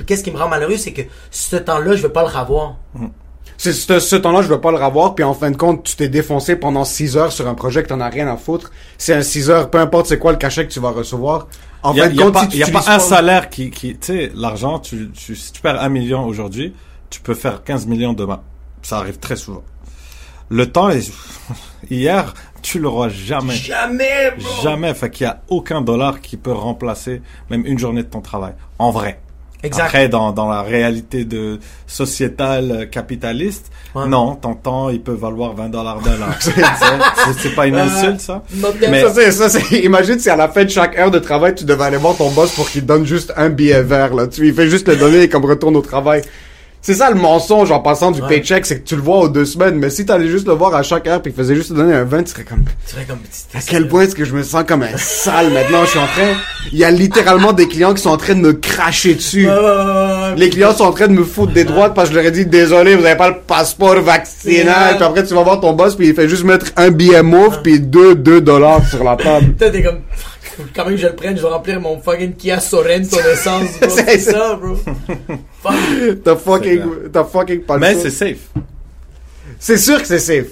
Qu'est-ce qui me rend malheureux, c'est que ce temps-là, je vais pas le revoir. C'est ce, ce temps-là, je veux pas le revoir, puis en fin de compte, tu t'es défoncé pendant 6 heures sur un projet que t'en as rien à foutre. C'est un 6 heures, peu importe c'est quoi le cachet que tu vas recevoir. En Il y a, fin de il y a compte, pas, si y a pas un salaire qui, qui tu sais, l'argent, tu, tu, si tu perds un million aujourd'hui, tu peux faire 15 millions demain. Ça arrive très souvent. Le temps est, *laughs* hier, tu l'auras jamais. Jamais, bro. Jamais. Fait qu'il y a aucun dollar qui peut remplacer même une journée de ton travail. En vrai. Exact. Après, dans, dans la réalité de sociétale euh, capitaliste, Ouais. non, ton temps, il peut valoir 20 dollars de l'heure. *laughs* C'est- pas une insulte, ça? Not Mais- Ça, c'est, ça, c'est, imagine si à la fin de chaque heure de travail, tu devais aller voir ton boss pour qu'il te donne juste un billet vert, là. Tu lui fais juste le donner comme retourne au travail. C'est ça le mensonge en passant du Ouais. paycheck, c'est que tu le vois aux deux semaines, mais si t'allais juste le voir à chaque heure puis qu'il faisait juste te donner un 20, tu serais comme, Tu serais comme à quel point est-ce que je me sens comme un sale maintenant, je suis en train, il y a littéralement des clients qui sont en train de me cracher dessus. Les clients sont en train de me foutre des droites parce que je leur ai dit désolé, vous avez pas le passeport vaccinal. Puis après tu vas voir ton boss puis il fait juste mettre un billet mauve puis deux deux dollars sur la table. *laughs* T'es comme, faut quand même que je le prenne, je vais remplir mon fucking Kia Sorento d'essence. *laughs* C'est- C'est ça, bro. Fuck. T'as fucking t'as fucking pas le Mais c'est safe. C'est sûr que c'est safe.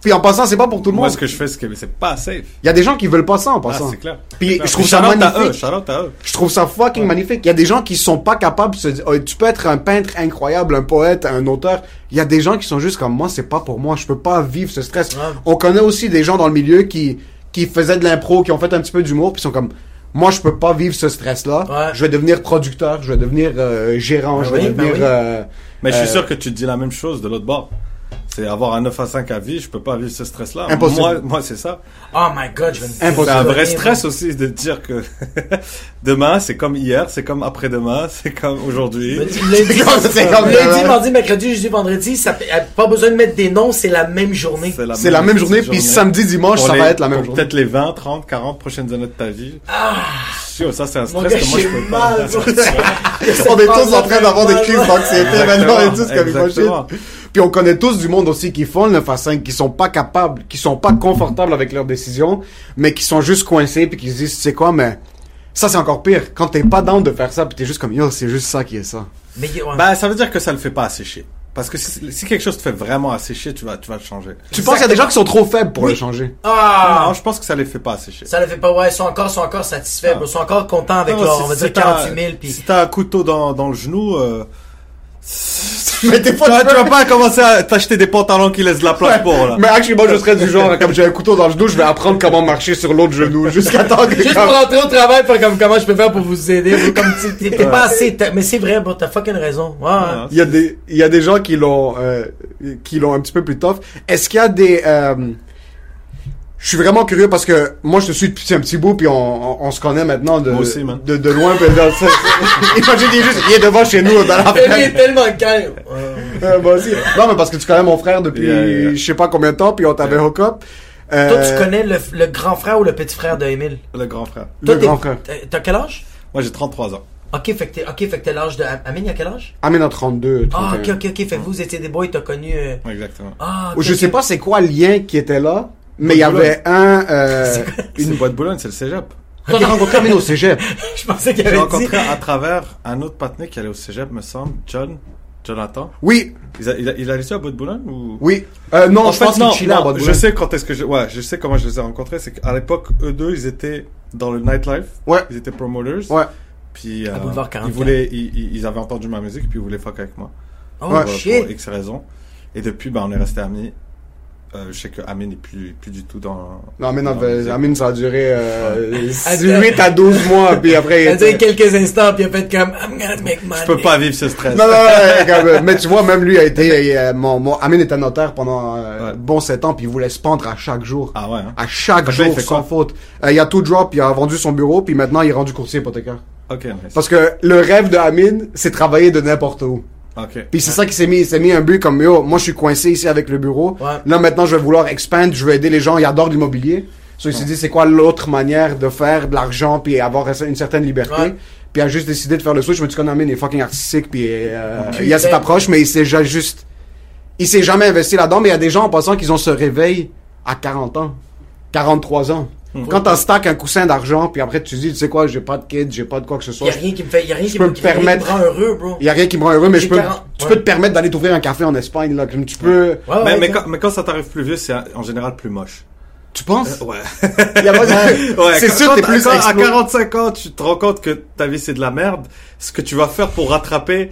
Puis en passant, c'est pas pour tout le Moi, monde. ce que je fais, c'est que c'est pas safe. Il y a des gens qui veulent pas ça en Ah, passant. c'est clair. Puis clair. je trouve ça shout-out à eux, magnifique. à eux. Je trouve ça fucking magnifique. Il y a des gens qui sont pas capables de se dire, oh, tu peux être un peintre incroyable, un poète, un auteur. Il y a des gens qui sont juste comme moi, c'est pas pour moi. Je peux pas vivre ce stress. Ouais. On connaît aussi des gens dans le milieu qui, qui faisaient de l'impro, qui ont fait un petit peu d'humour, puis sont comme, moi, je peux pas vivre ce stress-là. Ouais. Je vais devenir producteur, je vais devenir euh, gérant, Ben je vais oui, ben devenir. oui. euh, Mais je suis Euh, sûr que tu te dis la même chose de l'autre bord. C'est avoir un 9 à 5 à vie, je peux pas vivre ce stress-là. Impossible. Moi, moi c'est ça. Oh my god, je vais me Impossible. C'est un vrai stress aussi de dire que *laughs* demain, c'est comme hier, c'est comme après-demain, *laughs* c'est comme aujourd'hui. Lundi, *laughs* comme- c'est comme- lundi, mardi, mercredi, jeudi, vendredi, ça fait- euh, pas besoin de mettre des noms, c'est la même journée. C'est la même journée, puis samedi, dimanche, Pour ça les- va être la même journée. Peut-être les 20, 30, 40 prochaines années de ta vie. Sûr, ça c'est un stress gars, que moi je peux pas. mal, bro. On est tous en train d'avoir des crises d'anxiété maintenant et tout, comme exactement. Puis on connaît tous du monde aussi qui font le 9 à 5, qui sont pas capables, qui sont pas confortables avec leurs décisions, mais qui sont juste coincés puis qui se disent, tu sais quoi, mais ça c'est encore pire. Quand t'es pas down de faire ça, puis t'es juste comme, yo, c'est juste ça qui est ça. Mais. Bah, ça veut dire que ça le fait pas assez chier. Parce que si, si quelque chose te fait vraiment assez chier, tu vas, tu vas le changer. Tu penses qu'il y a des gens qui sont trop faibles pour le changer? ah, Non, je pense que ça les fait pas assez chier. ça le fait pas, ouais, ils sont encore, sont encore satisfaits, Ah. ils sont encore contents avec Non, leur, si- on va si dire t'as- 48 000, puis Si t'as un couteau dans, dans le genou, euh, *laughs* Mais des tu, vas, tu pas commencer à t'acheter des pantalons qui laissent de la place pour, là. Mais actually, moi, je serais du genre, comme j'ai un couteau dans le genou, je vais apprendre comment marcher sur l'autre genou, jusqu'à temps que Juste pour rentrer au travail, faire comme comment je peux faire pour vous aider. Comme t'es pas assez. Mais c'est vrai, bro, t'as fucking raison. Ouais, ouais. Ouais. Il y a des, il y a des gens qui l'ont, euh, qui l'ont un petit peu plus tough. Est-ce qu'il y a des, euh, je suis vraiment curieux parce que moi je te suis depuis un petit bout puis on, on, on se connaît maintenant de, aussi, man. de, de loin. puis dans- ça- il juste, il est devant chez nous dans la Lui est tellement calme. Euh, moi aussi. Non mais parce que tu connais mon frère depuis Yeah, yeah. je sais pas combien de temps puis on t'avait hook up. Euh, Toi, tu connais le, le grand frère ou le petit frère de Emile? Le grand frère. Toi, le grand frère. t'as- T'as quel âge? Moi, j'ai 33 ans. Ok, fait que t'es, ok, fait que t'es l'âge de. Amine, il a quel âge? Amène à 32. Ah, ok, 31. ok, ok. Fait que vous étiez des boys, t'as connu. euh, Exactement. Ah, ok, Je ok. sais pas c'est quoi le lien qui était là, mais il y avait un, euh, Une boîte de Boulogne, c'est le cégep. Toi, t'as rencontré Amine au cégep. *laughs* Je pensais qu'il avait dit. rencontré à travers un autre patiné qui allait au cégep, me semble, John, Jonathan. Oui, Il a, il a, il a laissé à bout de Boulogne ou? oui. Euh, non, En je fait, pense non, qu'il chillait à non, Bois de je sais quand est-ce que je, ouais, je sais comment je les ai rencontrés. C'est qu'à l'époque, eux deux, ils étaient dans le nightlife. Ouais. Ils étaient promoters. Ouais. Puis, euh, Boulevard 44. ils voulaient, ils, avaient entendu ma musique, puis ils voulaient fuck avec moi. Oh, pour, shit. pour X raisons. Et depuis, bah, on est resté amis. Euh, je sais que Amin n'est plus, plus du tout dans. Non, Amine, dans la avait-. Amine, ça a duré euh, Attends. 8 à 12 mois, puis après... il Elle a dit quelques instants, puis il a fait comme, I'm gonna make money. Je peux pas vivre ce stress. Non, non, non, comme, euh, mais tu vois, même lui a été, euh, mon, mon, Amine était notaire pendant euh, Ouais. bon 7 ans, puis il voulait se pendre à chaque jour. Ah ouais. Hein? À chaque jour, il fait sans quoi? faute. Euh, il a tout drop, il a vendu son bureau, puis maintenant il est rendu courtier hypothécaire. Ok, nice. Parce que le rêve de Amine, c'est travailler de n'importe où. Ok. Puis c'est ça qui s'est mis, il s'est mis un but comme yo, moi je suis coincé ici avec le bureau. Ouais. Là maintenant je vais vouloir expand, je vais aider les gens, il adore l'immobilier. So, il s'est dit c'est quoi l'autre manière de faire de l'argent puis avoir une certaine liberté? Ouais. Puis il a juste décidé de faire le switch. Je me dis qu'on Amine est fucking artistique puis euh, il a cette approche mais il s'est juste il s'est jamais investi là-dedans mais il y a des gens en passant qui ont ce réveil à 40 ans, 43 ans. Hmm. Quand t'as stack un coussin d'argent puis après tu te dis tu sais quoi, j'ai pas de kids, j'ai pas de quoi que ce Y soit. a rien qui me fait, y a rien qui me, me qui me- qui me permettre- rend heureux, bro. Il y a rien qui me rend heureux mais je peux 40, tu ouais. peux te permettre d'aller t'ouvrir un café en Espagne là, comme tu peux Ouais, mais, ouais, mais, ouais. quand, mais quand ça t'arrive plus vieux, c'est en général plus moche. Tu penses? Ouais. *laughs* Y pas de- *laughs* Ouais, C'est quand- sûr t'es plus quand à explo- 45 ans, tu te rends compte que ta vie c'est de la merde. Ce que tu vas faire pour rattraper,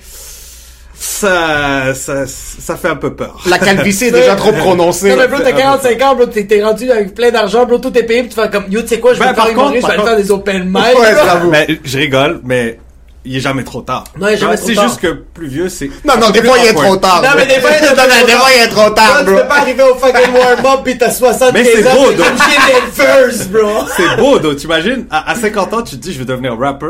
ça, ça, ça fait un peu peur. La calvitie est déjà trop prononcée. Non, mais bro, t'as 45 ans, bro, t'es t'es rendu avec plein d'argent, bro, tout est payé, puis tu fais comme, yo, tu sais quoi, je vais Ben, faire humoriste, je vais faire des open mic. Ouais. Mais je rigole, mais il est jamais trop tard. Non, il est jamais trop C'est tard. juste que plus vieux, c'est. Non, non, des fois il est trop tard. Non, mais des fois, il est trop non, des tard. fois il est trop tard, Toi, tu bro. peux pas arriver au fucking warm-up pis t'as 75 Mais c'est ans, beau, donc. first, bro. *laughs* C'est beau, donc t'imagines, à, à 50 ans, tu te dis, je vais devenir rapper.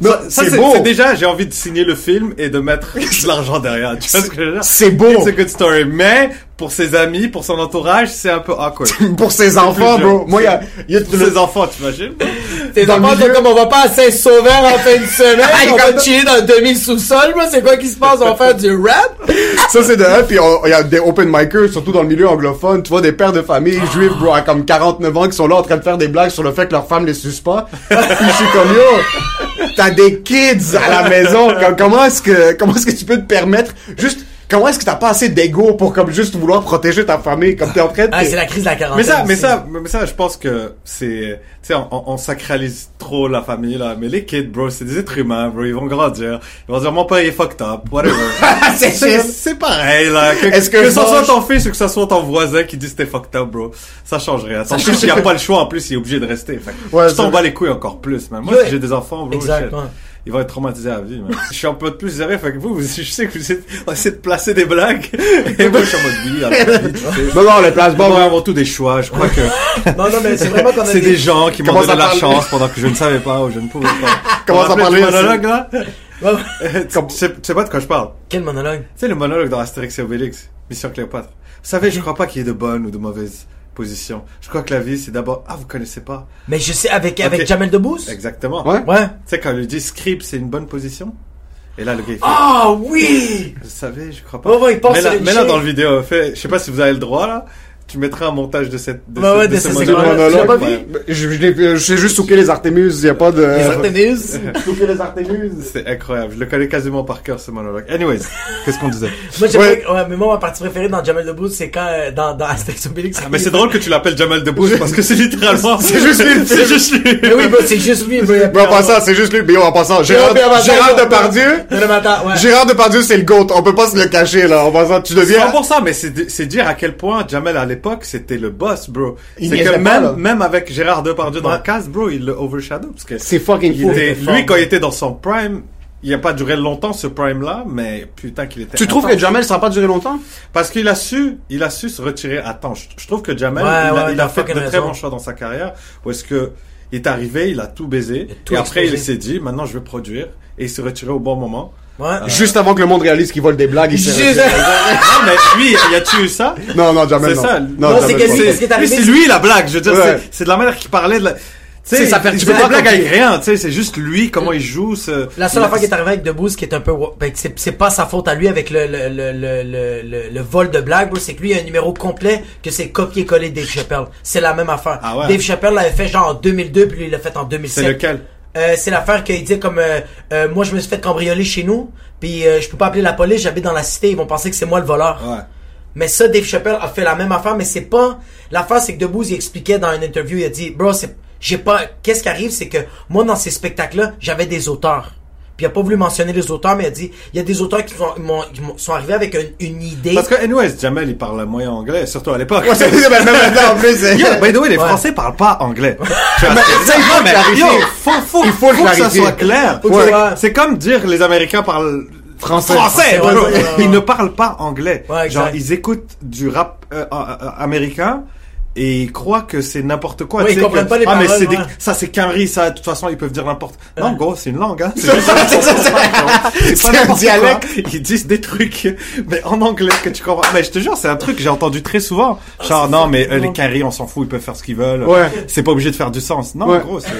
Non, ça, c'est c'est beau. c'est déjà, j'ai envie de signer le film et de mettre *laughs* de l'argent derrière. Tu vois ce que je veux dire? C'est beau. C'est a good story. Mais, pour ses amis, pour son entourage, c'est un peu awkward. *laughs* Pour ses enfants, bro. Moi, il y a, il y a pour le- ses enfants, t'imagines? Tes enfants sont milieu- comme, on va pas à Saint-Sauveur en fin de semaine, *laughs* Hey, on va chiller dans le demi-sous-sol, bro, c'est quoi qui se passe, on va faire du rap? *laughs* Ça, c'est de un, puis il y a des open micers, surtout dans le milieu anglophone. Tu vois des pères de famille juifs, bro, à comme 49 ans, qui sont là en train de faire des blagues sur le fait que leur femme les suce pas. puis je suis comme, yo, t'as des kids à la maison. Com- Comment est-ce que, comment est-ce que tu peux te permettre, juste, comment est-ce que t'as pas assez d'ego pour comme juste vouloir protéger ta famille, comme t'es en train de... Ah, c'est la crise de la quarantaine. Mais ça, mais ça, mais ça, je pense que c'est, tu sais, on, on- sacralise trop la famille, là. Mais les kids, bro, c'est des êtres humains, bro. Ils vont grandir. Ils vont dire, mon père, il est fucked up, whatever. *laughs* C'est c'est, pareil, là. Que, Est-ce que que ce soit ton fils ou que ce soit ton voisin qui dit c'était fucked up, bro. Ça change rien. Ça fils, change il a pas le choix, en plus, il est obligé de rester. Fait, Ouais, je t'en bats les couilles encore plus, man. Moi, j'ai des enfants, bro, exactement. Ils vont être traumatisés à vie, man. je suis un peu de plus sérieux, fait que vous, vous- je sais que vous êtes, on essaie de placer des blagues. *laughs* Et moi, je suis en mode, oui, tu sais. Non, non, les places Bon, avant tout des choix. Je crois que *laughs* Non, non, mais c'est vraiment qu'on a c'est des gens qui m'ont donné la chance pendant que je ne savais pas ou je ne pouvais pas. Vous rappelez parler, monologue là? Ouais. *laughs* tu, sais, tu sais pas de quoi je parle. Quel monologue? Tu sais le monologue dans Astérix et Obélix, Mission Cléopâtre. Vous savez, je crois pas qu'il y ait de bonnes ou de mauvaises positions. Je crois que la vie c'est d'abord ah vous connaissez pas. Mais je sais, avec, avec. Jamel Debbouze? Exactement. Ouais. Ouais. Tu sais quand il lui dit script c'est une bonne position. Et là le gars il fait Ah oui! Vous savez, je crois pas. Ouais, ouais, il pense mais là, mais là dans le vidéo, fait, je sais pas si vous avez le droit là. Tu mettras un montage de cette de Ouais, ce, ouais, de de ce monologue. pas vu? Ouais. Je, je, sais juste souquer les Artémuses, y a pas de... Les Artémus. Souquer *laughs* les Artémuses. C'est incroyable. Je le connais quasiment par cœur ce monologue. Anyways, qu'est-ce qu'on disait? *laughs* Moi, j'ai Ouais. mais moi, ma partie préférée dans Jamel Debbouze, c'est quand, euh, dans, dans Astérix Obélix. Ah, Mais c'est drôle que tu l'appelles Jamal Debbouze parce que c'est littéralement. C'est juste lui, *laughs* C'est juste lui. Mais oui, bro, c'est juste lui, il a Mais en passant, c'est juste lui. Mais en passant, Gérard, il- Depardieu. Gérard Depardieu, c'est le GOAT. On peut pas se le cacher, là. En passant, tu deviens... pas pour ça, mais c'est c'est dire à quel point Jamel à l'époque c'était le boss, bro. Il C'est que pas, même même avec Gérard Depardieu dans Ouais. le cast, bro, il le overshadow parce que C'est fucking fou. était, lui quand il était dans son prime, il a pas duré longtemps ce prime là, mais putain qu'il était. Tu trouves que. Jamel, ça a pas duré longtemps? Parce qu'il a su, il a su se retirer à temps. Je, je trouve que Jamel, Ouais, il a, ouais, il t'as a fait de très bons choix dans sa carrière. Où est-ce que il est arrivé, il a tout baisé, a tout et après il s'est dit, maintenant je vais produire, et il s'est retiré au bon moment. Ouais. Juste avant que le monde réalise qu'il vole des blagues, il s'est Juste- *laughs* non mais lui, y a-tu eu ça? Non, non, Jamel, C'est non. ça. Non, Non, c'est lui- qui c'est lui la blague. Je veux dire, Ouais. c'est- c'est de la manière qu'il parlait de la. Ça fait- il tu fait peux des pas blagues avec rien, tu sais, c'est juste lui, comment il joue. ce- La seule affaire qui est arrivée avec Debbouze qui est un peu ben, c'est c'est pas sa faute à lui avec le le le le le, le, le vol de blague bro, c'est que lui il a un numéro complet que c'est copier-coller Dave Chappelle c'est la même affaire Ah ouais? Dave Chappelle l'avait fait genre en 2002 puis lui il l'a fait en 2007 C'est lequel? Euh, c'est l'affaire qu'il dit comme euh, euh, moi je me suis fait cambrioler chez nous puis euh, je peux pas appeler la police j'habite dans la cité ils vont penser que c'est moi le voleur Ouais. mais ça, Dave Chappelle a fait la même affaire, mais c'est pas. L'affaire, c'est que Debouze, il expliquait dans une interview, il a dit, bro, c'est, j'ai pas. Qu'est-ce qui arrive, c'est que moi, dans ces spectacles-là, j'avais des auteurs. Puis il a pas voulu mentionner les auteurs, mais il a dit il y a des auteurs qui sont, qui sont arrivés avec une, une idée. Parce que, anyways, Jamel, il parle moyen anglais, surtout à l'époque. Ouais, c'est *laughs* même maintenant, en plus. Yo, by the way, les Ouais. Français parlent pas anglais. Mais ça, il faut mais yo, faut, faut, Il faut le que ça soit clair. Que C'est- comme dire les Américains parlent Français. français. Français, ouais, ouais, ouais. Ils ne parlent pas anglais. Ouais, Genre, ils écoutent du rap euh, euh, euh, américain. Et ils croient que c'est n'importe quoi. Ouais, ils comprennent que- pas les ah, mais c'est des- ouais. ça c'est qu'un riz, ça. De toute façon, ils peuvent dire n'importe. Non, Ouais. gros, c'est une langue, hein. *laughs* C'est un quoi. dialecte. Ils disent des trucs, mais en anglais que tu comprends. Mais je te jure, c'est un truc que j'ai entendu très souvent. Genre, non, mais euh, les quinries, on s'en fout, ils peuvent faire ce qu'ils veulent. Ouais. C'est pas obligé de faire du sens. Non, gros, c'est, ça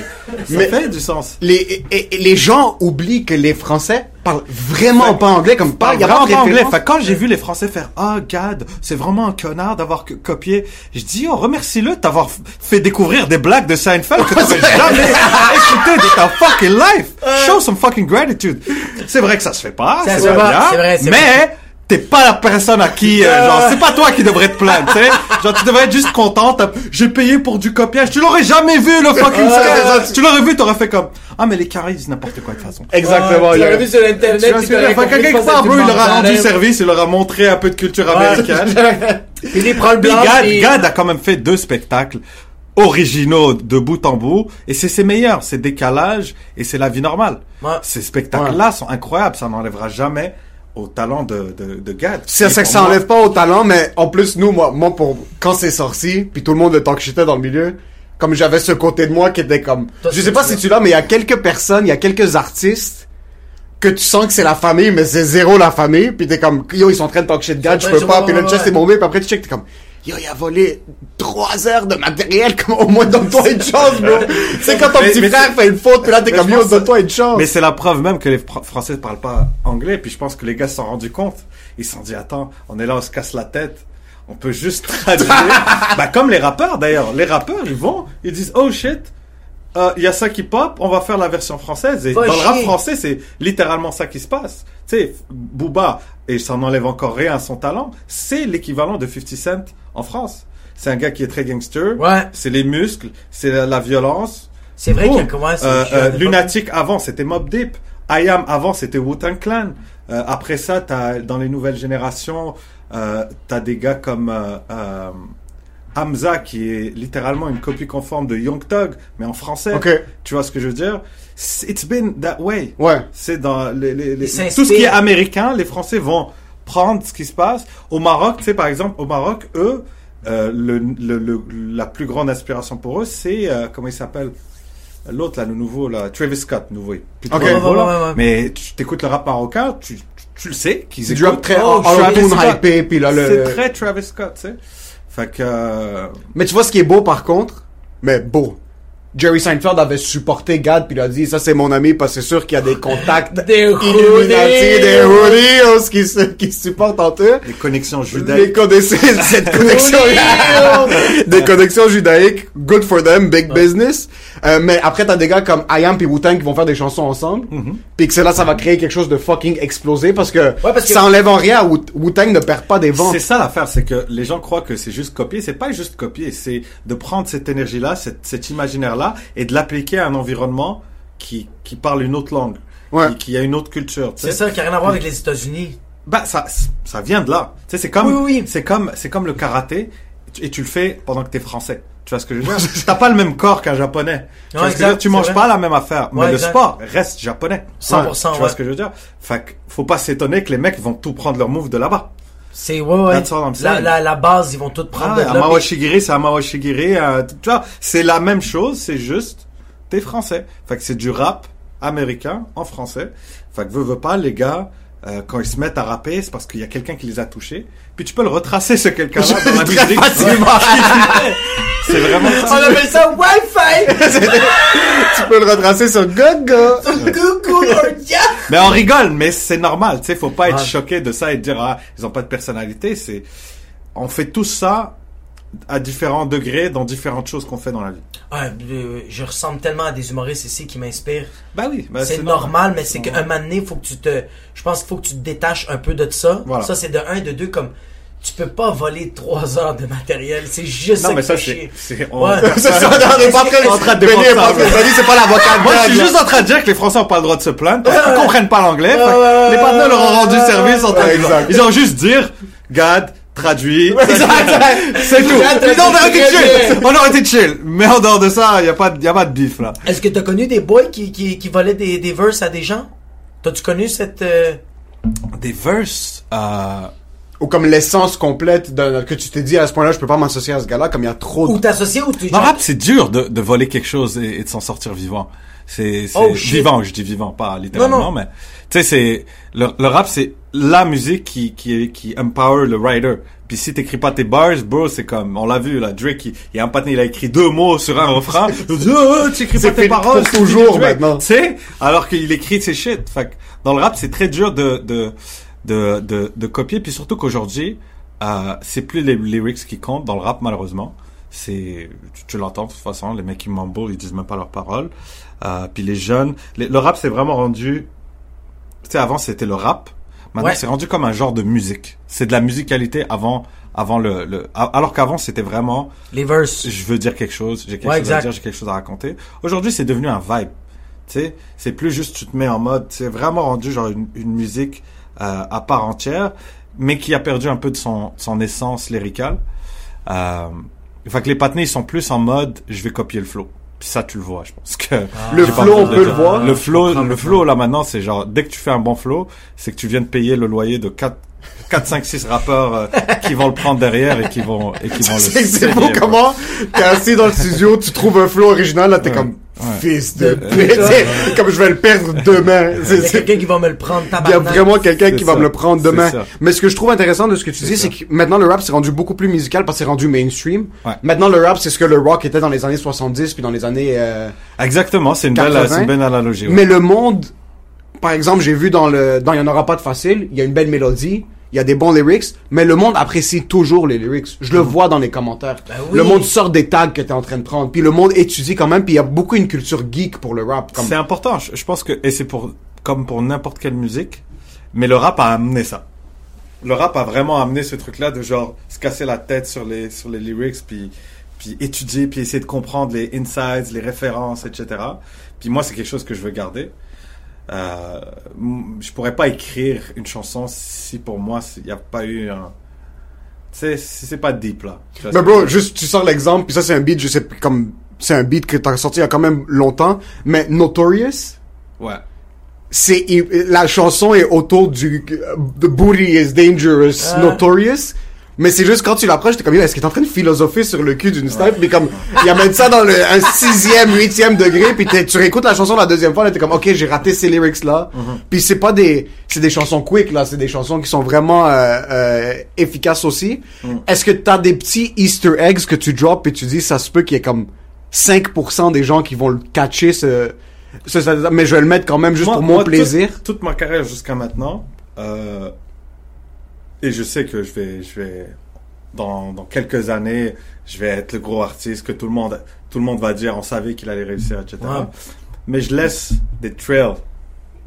Mais- fait du sens. Les, et- et les gens oublient que les Français parlent vraiment pas anglais, comme Parle il y a vraiment pas anglais. Fait, quand j'ai vu les Français faire, ah, Gad, c'est vraiment un connard d'avoir co- copié. Je dis, oh, remercie-le f- fait découvrir des blagues de Seinfeld que t'avais *laughs* jamais écouté de ta fucking life. Show some fucking gratitude. C'est vrai que ça se fait pas. C'est fait vrai, c'est Mais, T'es pas la personne à qui, euh, genre, c'est pas toi qui devrais te plaindre, tu sais. Genre, tu devrais être juste content, t'as- j'ai payé pour du copiage. Tu l'aurais jamais vu, le fucking sketch. Tu l'aurais vu, t'aurais fait comme, ah, mais les carrés, c'est n'importe quoi, de toute façon. Exactement. tu il y a- l'aurais vu sur internet. Tu que compris quelque que part, bro, il leur a rendu service, il leur a montré un peu de culture américaine. *laughs* Il prend le blanc. Gad, a quand même fait deux spectacles originaux de bout en bout, et c'est ses meilleurs, c'est décalage, et c'est la vie normale. Ouais. Ces spectacles-là sont incroyables, ça n'enlèvera jamais au talent de, de, de Gad. C'est ça que ça moi- enlève pas au talent, mais en plus, nous, moi, moi pour, quand c'est sorti, puis tout le monde le temps que j'étais dans le milieu, comme j'avais ce côté de moi qui était comme, Toi, je sais pas si tu l'as, mais il y a quelques personnes, il y a quelques artistes, que tu sens que c'est la famille, mais c'est zéro la famille, puis t'es comme, yo, ils sont en train de talk shit Gad, je peux pas, puis là, ouais, tu sais, ouais. c'est mon mec, puis après tu check, t'es comme, yo, il a volé trois heures de matériel, *laughs* comme au moins donne-toi une chance, bro. c'est quand ton Mais- petit mais frère fait une faute, puis là, t'es comme, yo, donne-toi une chance. Mais c'est la preuve même que les Fr- Français ne parlent pas anglais. Puis je pense que les gars se sont rendus compte. Ils se sont dit, attends, on est là, on se casse la tête. On peut juste *laughs* traduire. *laughs* bah, comme les rappeurs d'ailleurs. Les rappeurs, ils vont, ils disent, oh shit, euh, il y a ça qui pop, on va faire la version française. Et dans le rap français, c'est littéralement ça qui se passe. Tu sais, Booba, et ça n'enlève encore rien à son talent, c'est l'équivalent de 50 Cent en France. C'est un gars qui est très gangster. Ouais. C'est les muscles, c'est la, la violence. C'est vrai qu'il y a c'est- Euh, euh, Lunatic avant c'était Mob Deep. I Am avant c'était Wu-Tang Clan. Euh, après ça, t'as dans les nouvelles générations, euh, t'as des gars comme euh, euh, Hamza qui est littéralement une copie conforme de Young Thug, mais en français. Ok. Tu vois ce que je veux dire? It's been that way. Ouais. C'est dans les, les- les- tout ce qui est américain, les Français vont prendre ce qui se passe. Au Maroc, tu sais, par exemple, au Maroc, eux, euh, le, le- le- la plus grande inspiration pour eux, c'est euh, comment il s'appelle? L'autre là, le nouveau là, Travis Scott, nouveau. Plus trop Ok. nouveau, Ouais, là. ouais, ouais, ouais. Mais tu t'écoutes le rap marocain, tu, tu, tu le sais qu'ils C'est écoutent. du rap très Oh, Travis Scott. hypé, puis là, le- C'est très Travis Scott, tu sais. Fait que euh, Mais tu vois ce qui est beau par contre, mais beau. Jerry Seinfeld avait supporté Gad puis il a dit ça c'est mon ami parce que c'est sûr qu'il y a des contacts Des Illuminati, hoodies. des hoodies qui se qui se supportent entre eux. les connexions Des judaïques. connexions, cette *laughs* connexion, des connexions judaïques, good for them, big business. Euh, mais après t'as des gars comme IAM puis Wu-Tang qui vont faire des chansons ensemble, puis que c'est là ça va créer quelque chose de fucking explosé parce que, parce que- ça enlève en rien. Wu- Wu-Tang ne perd pas des ventes. C'est ça l'affaire, c'est que les gens croient que c'est juste copier. C'est pas juste copier, c'est de prendre cette énergie-là, cette, cet et de l'appliquer à un environnement qui, qui parle une autre langue, Ouais. qui, qui a une autre culture. tu sais. C'est ça qui a rien à voir avec les États-Unis. Bah, ça, ça vient de là. Tu sais, c'est comme, Oui, oui, oui. c'est comme, c'est comme le karaté, et tu le fais pendant que t'es français. Tu vois ce que je veux dire? T'as pas le même corps qu'un japonais. Tu Ouais, exact, c'est manges vrai. pas la même affaire. Mais Ouais, le exact. sport reste japonais. 100%, Tu vois ouais. ce que je veux dire? Fait que, faut pas s'étonner que les mecs vont tout prendre leur move de là-bas. C'est ouais, ouais. That's all I'm La, la, la base, ils vont tout prendre Ah, de un là. puis- Mawashigiri, c'est un Mawashigiri. euh, tu vois, c'est la même chose, c'est juste, t'es français. Fait que c'est du rap américain en français. Fait que veux, veux pas, les gars, euh, quand ils se mettent à rapper, c'est parce qu'il y a quelqu'un qui les a touchés. Puis tu peux le retracer, ce quelqu'un-là, dans la musique. *laughs* c'est vraiment On ça. appelle ça Wi-Fi! *laughs* tu peux le retracer sur Gogo. Ordia! Mais on rigole, mais c'est normal, tu sais, faut pas être choqué de ça et dire, ah, ils ont pas de personnalité, c'est, on fait tout ça à différents degrés dans différentes choses qu'on fait dans la vie. Ouais, euh, je ressemble tellement à des humoristes ici qui m'inspirent. Bah oui, bah c'est normal, mais c'est qu'un moment donné, faut que tu te, je pense qu'il faut que tu te détaches un peu de ça. Voilà. Ça, c'est de un, de deux, comme, tu peux pas voler trois heures de matériel. C'est juste Non, ça mais ça, c'est, c'est, on- Ouais. *laughs* Ça, on est pas en train de défendre ça, c'est pas l'avocat Moi, je suis juste en train de dire que les Français ont pas le droit de se plaindre parce qu'ils comprennent pas l'anglais. Les partenaires leur ont rendu service en. Ils ont juste dire, Gad, traduit. *laughs* C'est tout. Été chill. bien. On aurait été chill. Mais en dehors de ça, il y a pas, y a pas de bif, là. Est-ce que t'as connu des boys qui, qui, qui volaient des, des verses à des gens? T'as-tu connu cette... euh, Des verses, euh, Ou comme l'essence complète de, que tu t'es dit à ce point-là, je peux pas m'associer à ce gars-là, comme il y a trop Ou de... t'associer ou tu... Dans rap, c'est dur de, de voler quelque chose et, et de s'en sortir vivant. C'est Oh, vivant, je dis vivant, pas littéralement, Non, non. mais tu sais, c'est le, le rap, c'est la musique qui qui qui empower le writer. Puis si t'écris pas tes bars, bro, c'est comme on l'a vu là, Drake, il, il y a un patin, il a écrit deux mots sur un refrain. *laughs* Oh, tu écris pas tes paroles, toujours, maintenant. Tu sais, alors qu'il écrit ses shit. Fait que dans le rap, c'est très dur de de de de, de copier. Puis surtout qu'aujourd'hui, euh, c'est plus les lyrics qui comptent dans le rap malheureusement. C'est tu, tu l'entends de toute façon, les mecs qui mumble, ils disent même pas leurs paroles. Euh, puis les jeunes, les- le rap c'est vraiment rendu. Tu sais, avant c'était le rap. Maintenant Ouais. c'est rendu comme un genre de musique. C'est de la musicalité avant avant le, le alors qu'avant c'était vraiment Les verses. je veux dire quelque chose, j'ai quelque Ouais, chose à dire, j'ai quelque chose à raconter. Aujourd'hui, c'est devenu un vibe. Tu sais, c'est plus juste tu te mets en mode, c'est vraiment rendu genre une, une musique euh, à part entière, mais qui a perdu un peu de son, son essence lyricale. Euh, fait que les patinés, ils sont plus en mode, je vais copier le flow. Puis ça, tu le vois, je pense que. *laughs* Le j'ai pas flow, on peut le voir. Le flow, le flow, là, maintenant, c'est genre, dès que tu fais un bon flow, c'est que tu viens de payer le loyer de 4, 4, 5, 6 rappeurs euh, qui vont le prendre derrière et qui vont, et qui vont le *laughs* C'est beau comment? T'es assis dans le studio, tu trouves un flow original, là t'es Ouais. comme Ouais. fils de pute, *laughs* comme je vais le perdre demain. Il C'est- y a c'est- quelqu'un qui va me le prendre, Il y a tabarnak. vraiment quelqu'un qui va me le prendre demain. Mais ce que je trouve intéressant de ce que tu dis, c'est que maintenant le rap s'est rendu beaucoup plus musical parce que c'est rendu mainstream. Ouais. Maintenant le rap c'est ce que le rock était dans les années 70 puis dans les années euh, Exactement, c'est une belle, 80. c'est une belle analogie. ouais. Mais le monde, par exemple, j'ai vu dans le, dans Il y en aura pas de facile, il y a une belle mélodie, il y a des bons lyrics, mais le monde apprécie toujours les lyrics. Je le vois dans les commentaires. Ben oui. Le monde sort des tags que t'es en train de prendre, puis le monde étudie quand même, puis il y a beaucoup une culture geek pour le rap. Comme... C'est important. Je, je pense que et c'est pour comme pour n'importe quelle musique, mais le rap a amené ça. Le rap a vraiment amené ce truc-là de genre se casser la tête sur les sur les lyrics, puis puis étudier, puis essayer de comprendre les insides, les références, etc. Puis moi, c'est quelque chose que je veux garder. Euh, je pourrais pas écrire une chanson si pour moi il n'y a pas eu un. Si c'est pas deep là. Mais bro, juste, tu sors l'exemple, puis ça, c'est un beat, je sais, comme, c'est un beat que t'as sorti il y a quand même longtemps, mais Notorious, Ouais. c'est, la chanson est autour du, euh, The Booty is Dangerous. Notorious, mais c'est juste quand tu l'approches, t'es comme, est-ce qu'il est en train de philosopher sur le cul d'une snipe, mais comme, il amène ça dans le, un sixième, huitième degré, puis t'es- tu réécoutes la chanson la deuxième fois, là, t'es comme, ok, j'ai raté ces lyrics-là, puis c'est pas des, c'est des chansons quick, là, c'est des chansons qui sont vraiment, euh, euh, efficaces aussi. Est-ce que t'as des petits easter eggs que tu drops et tu dis, ça se peut qu'il y ait comme 5% des gens qui vont le catcher, ce, ce- mais je vais le mettre quand même juste Moi- pour mon moi, toute- plaisir. Toute, ma carrière jusqu'à maintenant, euh, et je sais que je vais, je vais, dans, dans quelques années, je vais être le gros artiste que tout le monde, tout le monde va dire, on savait qu'il allait réussir, etc. Mais je laisse des trails.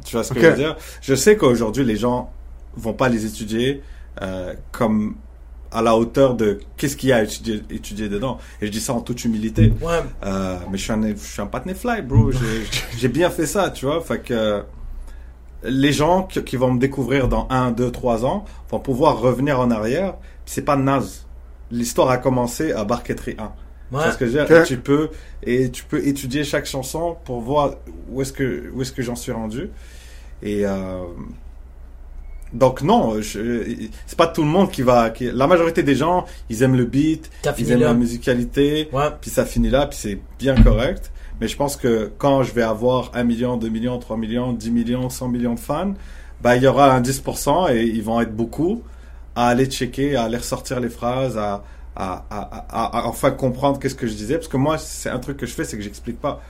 Tu vois ce que je veux dire? Je sais qu'aujourd'hui, les gens vont pas les étudier euh, comme à la hauteur de qu'est-ce qu'il y a à étudier, étudier dedans. Et je dis ça en toute humilité. Ouais. Euh, mais je suis un, je suis un fly, bro. J'ai- J'ai bien fait ça, tu vois. Fait que les gens qui, qui vont me découvrir dans 1, 2, 3 ans vont pouvoir revenir en arrière. C'est pas naze. L'histoire a commencé à Barquetry 1. Tu Ouais. vois ce que je veux dire? Et tu peux et tu peux étudier chaque chanson pour voir où est-ce que où est-ce que j'en suis rendu. Et euh, donc non, c'est pas tout le monde qui va. Qui, la majorité des gens, ils aiment le beat, ils aiment là. la musicalité, Ouais. puis ça finit là, puis c'est bien correct. Mais je pense que quand je vais avoir 1 million, 2 millions, 3 millions, 10 millions, 100 millions de fans, bah, il y aura un 10% et ils vont être beaucoup à aller checker, à aller ressortir les phrases, à, à, à, à, à enfin comprendre qu'est-ce que je disais. Parce que moi, c'est un truc que je fais, c'est que j'explique pas.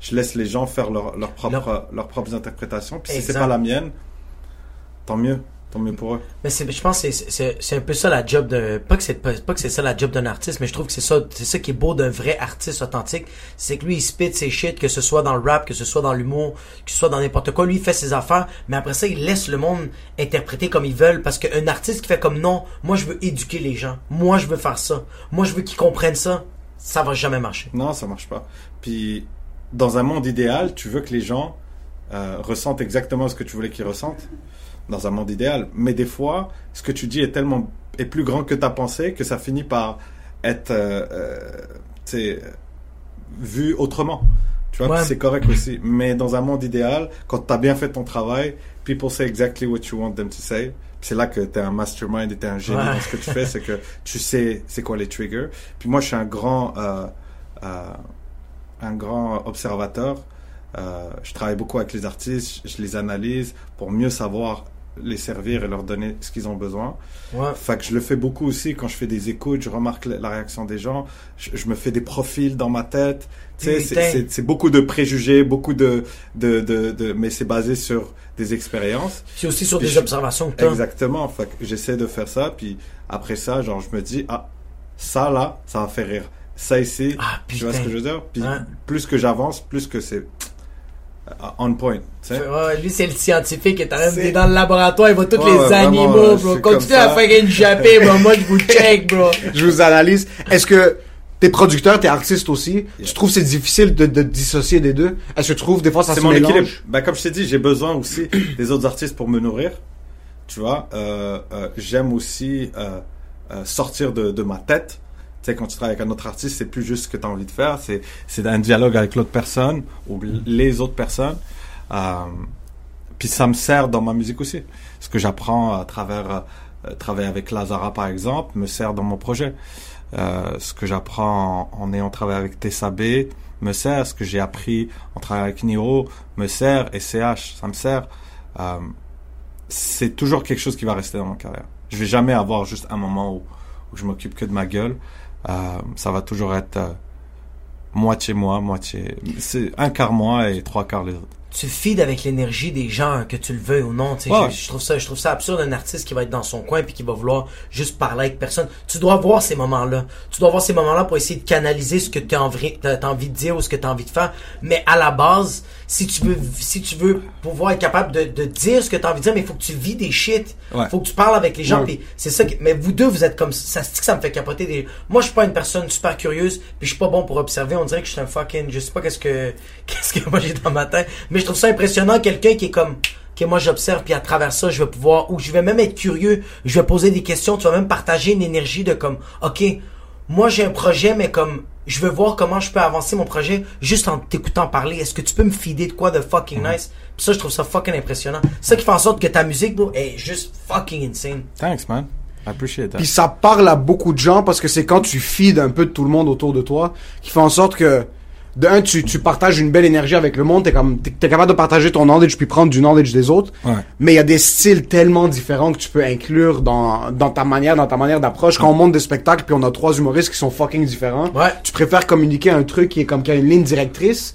Je laisse les gens faire leur, leur propre, leurs propres interprétations. Puis si c'est Exact. pas la mienne, tant mieux. Tant mieux pour eux. Mais je pense que c'est, un peu ça la job de, pas que c'est, pas, pas que c'est ça la job d'un artiste, mais je trouve que c'est ça, c'est ça qui est beau d'un vrai artiste authentique. C'est que lui, il spit ses shit, que ce soit dans le rap, que ce soit dans l'humour, que ce soit dans n'importe quoi. Lui, il fait ses affaires, mais après ça, il laisse le monde interpréter comme ils veulent parce qu'un artiste qui fait comme non, moi, je veux éduquer les gens. Moi, je veux faire ça. Moi, je veux qu'ils comprennent ça. Ça va jamais marcher. Non, ça marche pas. Puis, dans un monde idéal, tu veux que les gens euh, ressentent exactement ce que tu voulais qu'ils ressentent? Dans un monde idéal. Mais des fois, ce que tu dis est tellement est plus grand que ta pensée que ça finit par être euh, euh, vu autrement. Tu vois, Ouais. c'est correct aussi. Mais dans un monde idéal, quand tu as bien fait ton travail, people say exactly what you want them to say. C'est là que tu es un mastermind et tu es un génie Ouais. dans ce que tu fais, c'est que tu sais c'est quoi les triggers. Puis moi, je suis un grand, euh, euh, un grand observateur. Euh, je travaille beaucoup avec les artistes, je les analyse pour mieux savoir les servir et leur donner ce qu'ils ont besoin. Ouais. Fait que je le fais beaucoup aussi quand je fais des écoutes, je remarque la la réaction des gens, je, je me fais des profils dans ma tête. Tu sais, c'est- beaucoup de préjugés, beaucoup de, de, de, de mais c'est basé sur des expériences. C'est aussi sur Puis des je- observations que. Exactement. Fait que j'essaie de faire ça, puis après ça, genre, je me dis, ah, ça là, ça va faire rire. Ça ici, Ah, tu vois ce que je veux dire? Puis Ouais. plus que j'avance, plus que c'est on point. Tu sais? Ouais, lui, c'est le scientifique qui est dans le laboratoire, il voit tous Ouais, les ouais, animaux, bro. c'est comme Continue à faire une jappée, bro. Moi, je vous *laughs* check, bro. Je vous analyse. Est-ce que t'es producteur, t'es artiste aussi? Tu trouves que c'est difficile de, de dissocier des deux? Est-ce que tu trouves des fois ça c'est se mon mélange? équilibre. Ben, comme je t'ai dit, j'ai besoin aussi *clears throat* des autres artistes pour me nourrir. Tu vois, euh, euh, j'aime aussi euh, euh, sortir de, de ma tête. Sais, quand tu travailles avec un autre artiste, c'est plus juste ce que tu as envie de faire, c'est c'est un dialogue avec l'autre personne ou les autres personnes. Euh, puis ça me sert dans ma musique aussi. Ce que j'apprends à travers euh, travailler avec Lazara par exemple me sert dans mon projet. Euh, ce que j'apprends en, en ayant travaillé avec Tessa B me sert. Ce que j'ai appris en travaillant avec Niro me sert. Et CH, ça me sert. Euh, c'est toujours quelque chose qui va rester dans ma carrière. Je vais jamais avoir juste un moment où, où je m'occupe que de ma gueule. Euh, ça va toujours être euh, moitié moi, moitié. C'est un quart moi et trois quarts les autres. tu feeds avec l'énergie des gens, que tu le veuilles ou non. Ouais. Je, je trouve ça, je trouve ça absurde un artiste qui va être dans son coin puis qui va vouloir juste parler avec personne. Tu dois voir ces moments-là. Tu dois voir ces moments-là pour essayer de canaliser ce que tu as envie de dire ou ce que tu as envie de faire. Mais à la base, si tu veux, si tu veux pouvoir être capable de, de dire ce que tu as envie de dire, mais il faut que tu vis des shit. Ouais. Faut que tu parles avec les gens. Ouais. c'est ça. que- mais vous deux, vous êtes comme ça. que ça me fait capoter. Des... Moi, je suis pas une personne super curieuse. Puis je suis pas bon pour observer. On dirait que je suis un fucking. Je sais pas qu'est-ce que *laughs* qu'est-ce que moi j'ai dans ma tête. Mais je trouve ça impressionnant quelqu'un qui est comme. Que moi j'observe puis à travers ça je vais pouvoir ou je vais même être curieux je vais poser des questions tu vas même partager une énergie de comme ok moi j'ai un projet mais comme je veux voir comment je peux avancer mon projet juste en t'écoutant parler. Est-ce que tu peux me fider de quoi de fucking nice? Puis ça je trouve ça fucking impressionnant. Ça qui fait en sorte que ta musique bro est juste fucking insane. Thanks, man. I appreciate that. Puis ça parle à beaucoup de gens parce que c'est quand tu feeds un peu de tout le monde autour de toi qui fait en sorte que de un tu, tu partages une belle énergie avec le monde, t'es comme t'es, capable de partager ton knowledge puis prendre du knowledge des autres. Ouais. Mais il y a des styles tellement différents que tu peux inclure dans dans ta manière dans ta manière d'approche. Quand on monte des spectacles puis on a trois humoristes qui sont fucking différents, Ouais. tu préfères communiquer un truc qui est comme qui a une ligne directrice,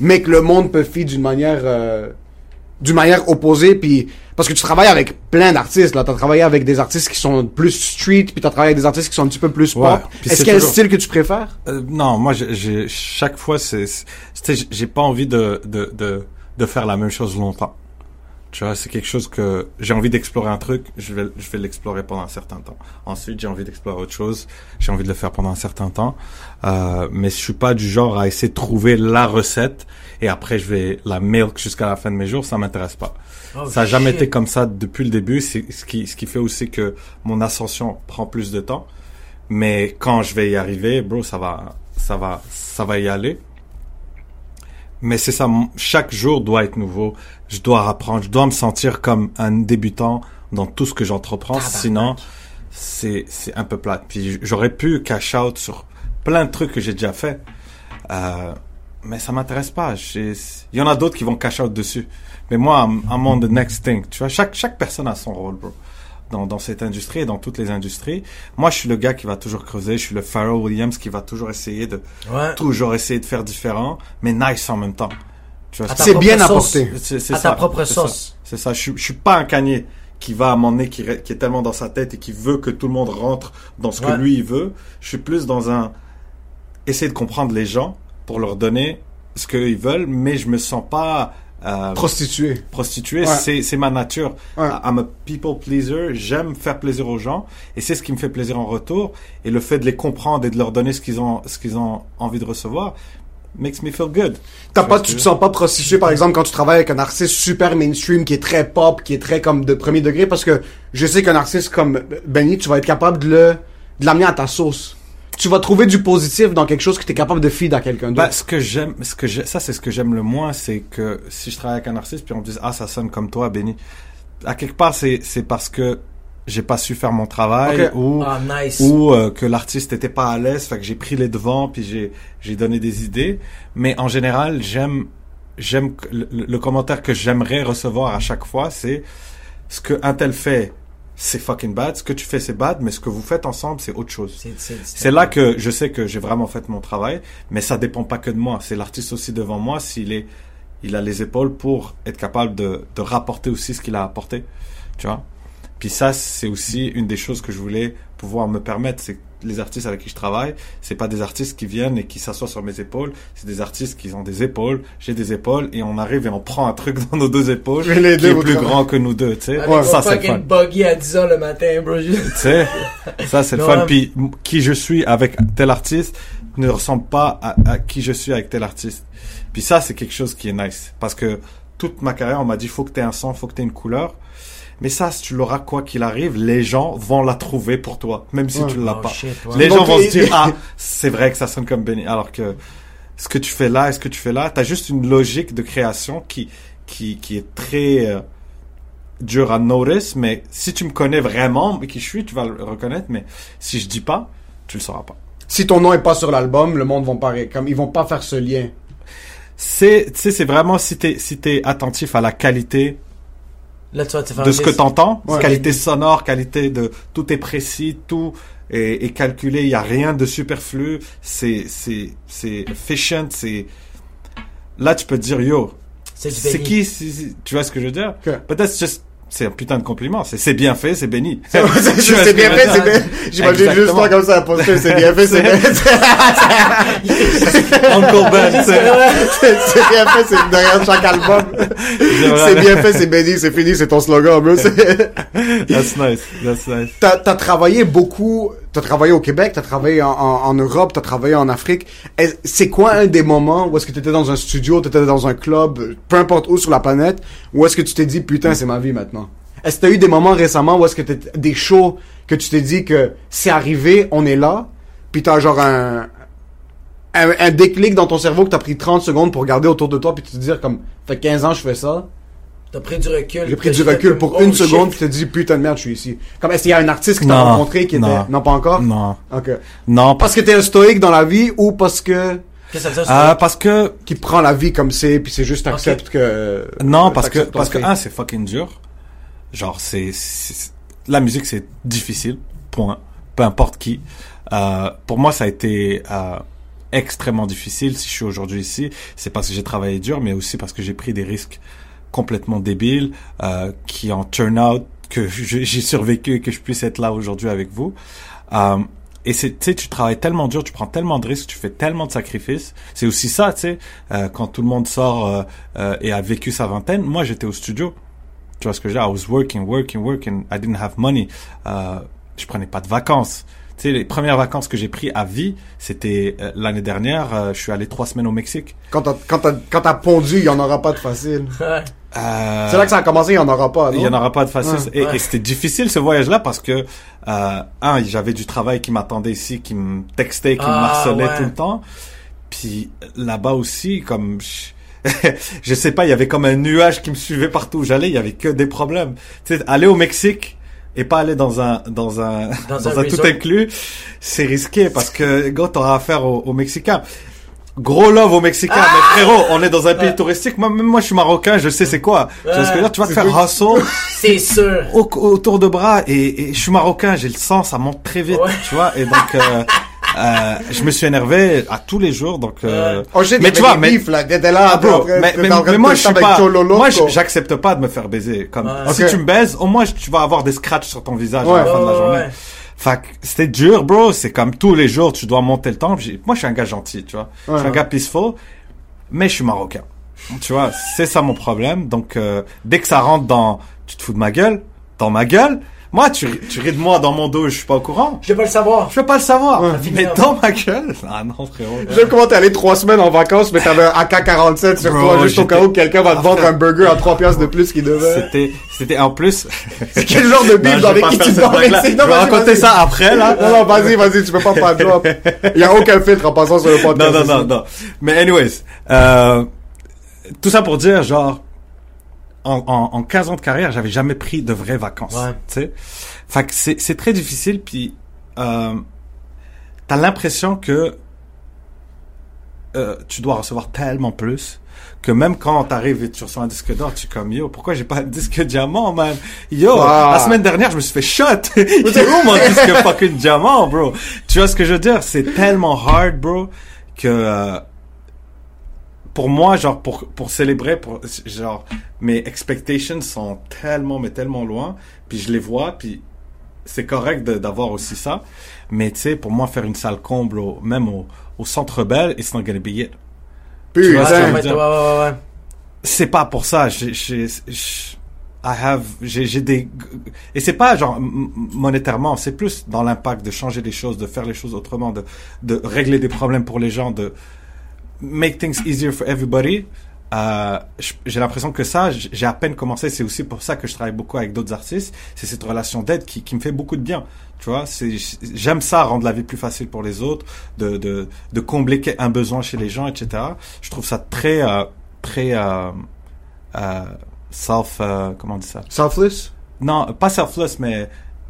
mais que le monde peut feed d'une manière euh, d'une manière opposée puis parce que tu travailles avec plein d'artistes là t'as travaillé avec des artistes qui sont plus street puis t'as travaillé avec des artistes qui sont un petit peu plus pop Ouais, est-ce c'est qu'il y a un style que tu préfères? Euh, non, moi, j'ai- chaque fois, c'est- j'ai pas envie de, de, de, de faire la même chose longtemps. Tu vois, c'est quelque chose que j'ai envie d'explorer un truc, je vais, je vais l'explorer pendant un certain temps. Ensuite, j'ai envie d'explorer autre chose, j'ai envie de le faire pendant un certain temps. Euh, mais je suis pas du genre à essayer de trouver la recette et après je vais la milk jusqu'à la fin de mes jours, ça m'intéresse pas. Oh, ça a jamais shit. été comme ça depuis le début, c'est ce qui, ce qui fait aussi que mon ascension prend plus de temps. Mais quand je vais y arriver, bro, ça va, ça va, ça va y aller. Mais c'est ça, chaque jour doit être nouveau. Je dois apprendre, je dois me sentir comme un débutant dans tout ce que j'entreprends. Sinon, c'est, c'est un peu plate. Puis j'aurais pu cash out sur plein de trucs que j'ai déjà fait. Euh, mais ça m'intéresse pas. J'ai- Il y en a d'autres qui vont cash out dessus. Mais moi, I'm, I'm on the next thing. Tu vois, chaque, chaque personne a son rôle, bro. Dans, dans cette industrie et dans toutes les industries. Moi, je suis le gars qui va toujours creuser. Je suis le Pharrell Williams qui va toujours essayer de, Ouais. toujours essayer de faire différent, mais nice en même temps. Tu vois, C'est bien apporté. c'est, ça. ta propre ça. sauce. C'est ça. Je, suis- je suis pas un canier qui va à qui, re- qui est tellement dans sa tête et qui veut que tout le monde rentre dans ce Ouais. que lui il veut. Je suis plus dans un essayer de comprendre les gens pour leur donner ce qu'ils veulent, mais je me sens pas euh, Prostituée. prostitué. Ouais. C'est c'est ma nature. Ouais. I'm a people pleaser. J'aime faire plaisir aux gens et c'est ce qui me fait plaisir en retour. Et le fait de les comprendre et de leur donner ce qu'ils ont ce qu'ils ont envie de recevoir makes me feel good. T'as pas, tu te sens pas prostitué, par exemple, quand tu travailles avec un artiste super mainstream, qui est très pop, qui est très comme de premier degré, parce que je sais qu'un artiste comme Benny, tu vas être capable de le, de l'amener à ta sauce. Tu vas trouver du positif dans quelque chose que t'es capable de feed à quelqu'un d'autre. Bah, ce que j'aime, ce que j'ai, ça c'est ce que j'aime le moins, c'est que si je travaille avec un artiste puis on me dit ah ça sonne comme toi, Benny, à quelque part c'est c'est parce que j'ai pas su faire mon travail ou Ah, nice. ou euh, que l'artiste était pas à l'aise, fait que j'ai pris les devants puis j'ai j'ai donné des idées. Mais en général, j'aime j'aime le, le commentaire que j'aimerais recevoir à chaque fois, c'est ce que un tel fait, c'est fucking bad. Ce que tu fais, c'est bad, mais ce que vous faites ensemble, c'est autre chose. C'est- là que je sais que j'ai vraiment fait mon travail, mais ça dépend pas que de moi. C'est l'artiste aussi devant moi s'il est, il a les épaules pour être capable de, de rapporter aussi ce qu'il a apporté, tu vois? Puis ça, c'est aussi une des choses que je voulais pouvoir me permettre. C'est les artistes avec qui je travaille, c'est pas des artistes qui viennent et qui s'assoient sur mes épaules. C'est des artistes qui ont des épaules, j'ai des épaules, et on arrive et on prend un truc *laughs* dans nos deux épaules les qui deux est plus grand que nous deux, tu sais. Avec Ça, c'est le fun. fucking buggy à 10 heures le matin, bro. Tu sais, ça c'est le fun. ouais. Puis qui je suis avec tel artiste ne ressemble pas à, à qui je suis avec tel artiste. Puis ça c'est quelque chose qui est nice parce que toute ma carrière on m'a dit faut que t'aies un son, faut que t'aies une couleur. Mais ça, si tu l'auras quoi qu'il arrive, les gens vont la trouver pour toi, même si Ouais. tu ne l'as Oh, pas. shit, ouais. Les gens vont et- se dire ah c'est vrai que ça sonne comme Benny, alors que ce que tu fais là et ce que tu fais là, t'as juste une logique de création qui qui qui est très euh, dur à notice, mais si tu me connais vraiment, qui je suis, tu vas le reconnaître, mais si je dis pas, tu le sauras pas. si ton nom est pas sur l'album, le monde vont pas, comme, ils vont pas faire ce lien. C'est, tu sais, c'est vraiment si t'es, si t'es attentif à la qualité Là, tu vas te faire de ce que t'entends, Ouais. qualité sonore, qualité de, tout est précis, tout est, est calculé, il y a rien de superflu, c'est, c'est, c'est efficient, c'est, là tu peux te dire, yo, C'est qui, si- si- tu vois ce que je veux dire? Ok. Peut-être c'est juste, c'est un putain de compliment, c'est, c'est bien fait, c'est béni. *laughs* C'est que bien fait, c'est bien. J'imagine juste toi comme ça à poster, c'est bien fait, c'est bien *laughs* Uncle Ben. C'est c'est bien fait, c'est derrière chaque album. C'est bien fait, c'est Benny, c'est fini, c'est ton slogan, *laughs* That's nice, that's nice. T'as as travaillé beaucoup, t'as travaillé au Québec, t'as travaillé en, Europe, t'as travaillé en Afrique. Est- C'est quoi un des moments où est-ce que t'étais dans un studio, t'étais dans un club, peu importe où sur la planète, où est-ce que tu t'es dit putain c'est ma vie maintenant? Est-ce que t'as eu des moments récemment où est-ce que t'étais des shows que tu t'es dit que c'est arrivé, on est là, puis t'as genre un, un déclic dans ton cerveau que t'as pris 30 secondes pour regarder autour de toi puis te dire comme fait 15 ans je fais ça. T'as pris du recul. J'ai pris T'as du recul pour une seconde puis te dis putain de merde je suis ici. Comme est-ce qu'il y a un artiste que t'as rencontré qui était non. non pas encore? Non. OK. Non, Parce que t'es un stoïque dans la vie ou parce que Qu'est-ce que ça veut dire, Ah, ça? parce que qui prend la vie comme c'est puis c'est juste accepte que non, parce que parce que un c'est fucking dur. Genre c'est c'est- la musique c'est difficile. Point. Peu importe qui. Euh, pour moi ça a été euh, extrêmement difficile. Si je suis aujourd'hui ici, c'est parce que j'ai travaillé dur, mais aussi parce que j'ai pris des risques complètement débiles euh, qui en turn out que j'ai survécu et que je puisse être là aujourd'hui avec vous. Euh, et c'est, tu sais, tu travailles tellement dur, tu prends tellement de risques, tu fais tellement de sacrifices. C'est aussi ça, tu sais, euh, quand tout le monde sort euh, euh, et a vécu sa vingtaine. Moi, j'étais au studio. Tu vois ce que je veux dire? I was working, working, working. I didn't have money. Euh, je prenais pas de vacances. Tu sais, les premières vacances que j'ai pris à vie, c'était euh, l'année dernière. euh, je suis allé trois semaines au Mexique. quand t'as quand t'as quand t'as pondu, il y en aura pas de facile. *laughs* Euh, C'est là que ça a commencé, il y en aura pas, Il y en aura pas de facile. Ouais. et Ouais. et c'était difficile ce voyage-là parce que euh, un, j'avais du travail qui m'attendait ici, qui me textait, qui me Ah, harcelait ouais. tout le temps. Puis là-bas aussi, comme je, *laughs* je sais pas, il y avait comme un nuage qui me suivait partout où j'allais. Il y avait que des problèmes. Tu sais, aller au Mexique et pas aller dans un dans un Dans *laughs* dans, un un, tout inclus, c'est risqué parce que gars, t'auras affaire aux, aux Mexicains. Gros love aux Mexicains, mais frérot, on est dans un pays touristique. Moi, même moi, je suis marocain, je sais c'est quoi. Tu vois ce que je veux dire Tu vas te faire hustle *laughs* C'est sûr. au- autour de bras et, et je suis marocain, j'ai le sang, ça monte très vite, Ouais. tu vois. Et donc, euh, euh, je me suis énervé à tous les jours, donc. Euh, Oh mais tu vois, mais là. Là, Ah, bro, mais, moi, je suis pas, moi, j'accepte pas de me faire baiser. Comme, Ouais. si tu me baises, au moins, tu vas avoir des scratchs sur ton visage à la fin de la Ouais, journée. Fait que c'était dur, bro. C'est comme tous les jours, tu dois monter le temps. Moi, je suis un gars gentil, tu vois. je suis un gars peaceful, mais je suis marocain. Tu vois, c'est ça mon problème. Donc, euh, dès que ça rentre dans, tu te fous de ma gueule, dans ma gueule, moi, tu, tu ris de moi dans mon dos, je suis pas au courant. Je veux pas le savoir. Je veux pas le savoir. finit Mais dans ma gueule, ah non, frérot. J'aime comment t'es allé trois semaines en vacances, mais t'avais un AK-47 sur Bro, toi, juste au cas où quelqu'un va te vendre un burger à 3 piastres de plus qu'il devait. C'était, c'était en plus. Quel genre de Non, dans je vais les pas qui faire tu ici? Je Non, vais raconter ça après, là. Non, non, vas-y, vas-y, tu peux pas pas drop. Il *laughs* y a aucun filtre en passant sur le Non, podcast. non, ici. non, non. Mais anyways, euh, tout ça pour dire, genre, en, en, en 15 ans de carrière, j'avais jamais pris de vraies vacances. Ouais. Tu sais? Fait que c'est, c'est très difficile, puis euh, t'as l'impression que euh, tu dois recevoir tellement plus que même quand t'arrives et tu reçois un disque d'or, tu es comme yo, pourquoi j'ai pas un disque diamant, man? Yo, Ah. la semaine dernière, je me suis fait shot. *laughs* Où mon disque fucking diamant, bro? Tu vois ce que je veux dire? C'est tellement hard, bro, que euh, pour moi, genre pour pour célébrer, pour genre mes expectations sont tellement mais tellement loin, puis je les vois, puis c'est correct d'avoir aussi ça, mais tu sais, pour moi faire une salle comble, au- même au, au Centre Bell, it's not gonna be it. Putain. Ouais, ouais, ouais, c'est pas pour ça. J'ai, I have, j'ai, des, et c'est pas genre monétairement, c'est plus dans l'impact de changer les choses, de faire les choses autrement, de, de régler des problèmes pour les gens, de make things easier for everybody. Euh, j'ai l'impression que ça, j'ai à peine commencé. C'est aussi pour ça que je travaille beaucoup avec d'autres artistes. C'est cette relation d'aide qui, qui me fait beaucoup de bien. Tu vois, j'aime ça, rendre la vie plus facile pour les autres, de, de, de combler un besoin chez les gens, etc. Je trouve ça très, euh, très euh, euh, self, euh, comment on dit ça? Selfless? Non, pas selfless, mais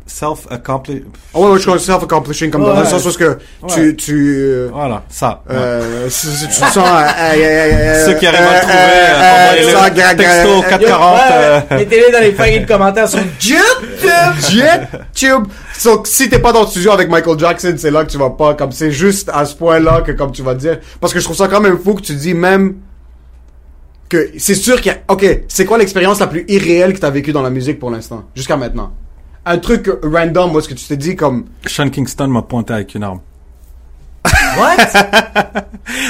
self accompli. Ah ouais, ouais, je connais self-accomplishing comme dans Ouais. le sens où que tu, Ouais. tu, euh, Voilà, ça. ouais. euh, si, si tu te sens, euh, euh, euh, *laughs* Ceux qui arrivent à euh, le trouver, euh, euh, gra- Texto gra- 440. euh, Ouais, Mettez-les dans les feuilles de commentaires sur *laughs* YouTube. YouTube. So, si t'es pas dans le studio avec Michael Jackson, c'est là que tu vas pas, comme c'est juste à ce point-là que comme tu vas dire. Parce que je trouve ça quand même fou que tu dis même que c'est sûr qu'il y a, ok, c'est quoi l'expérience la plus irréelle que t'as vécue dans la musique pour l'instant, jusqu'à maintenant? Un truc random, où est-ce que tu t'es dit comme, Sean Kingston m'a pointé avec une arme. What? *laughs*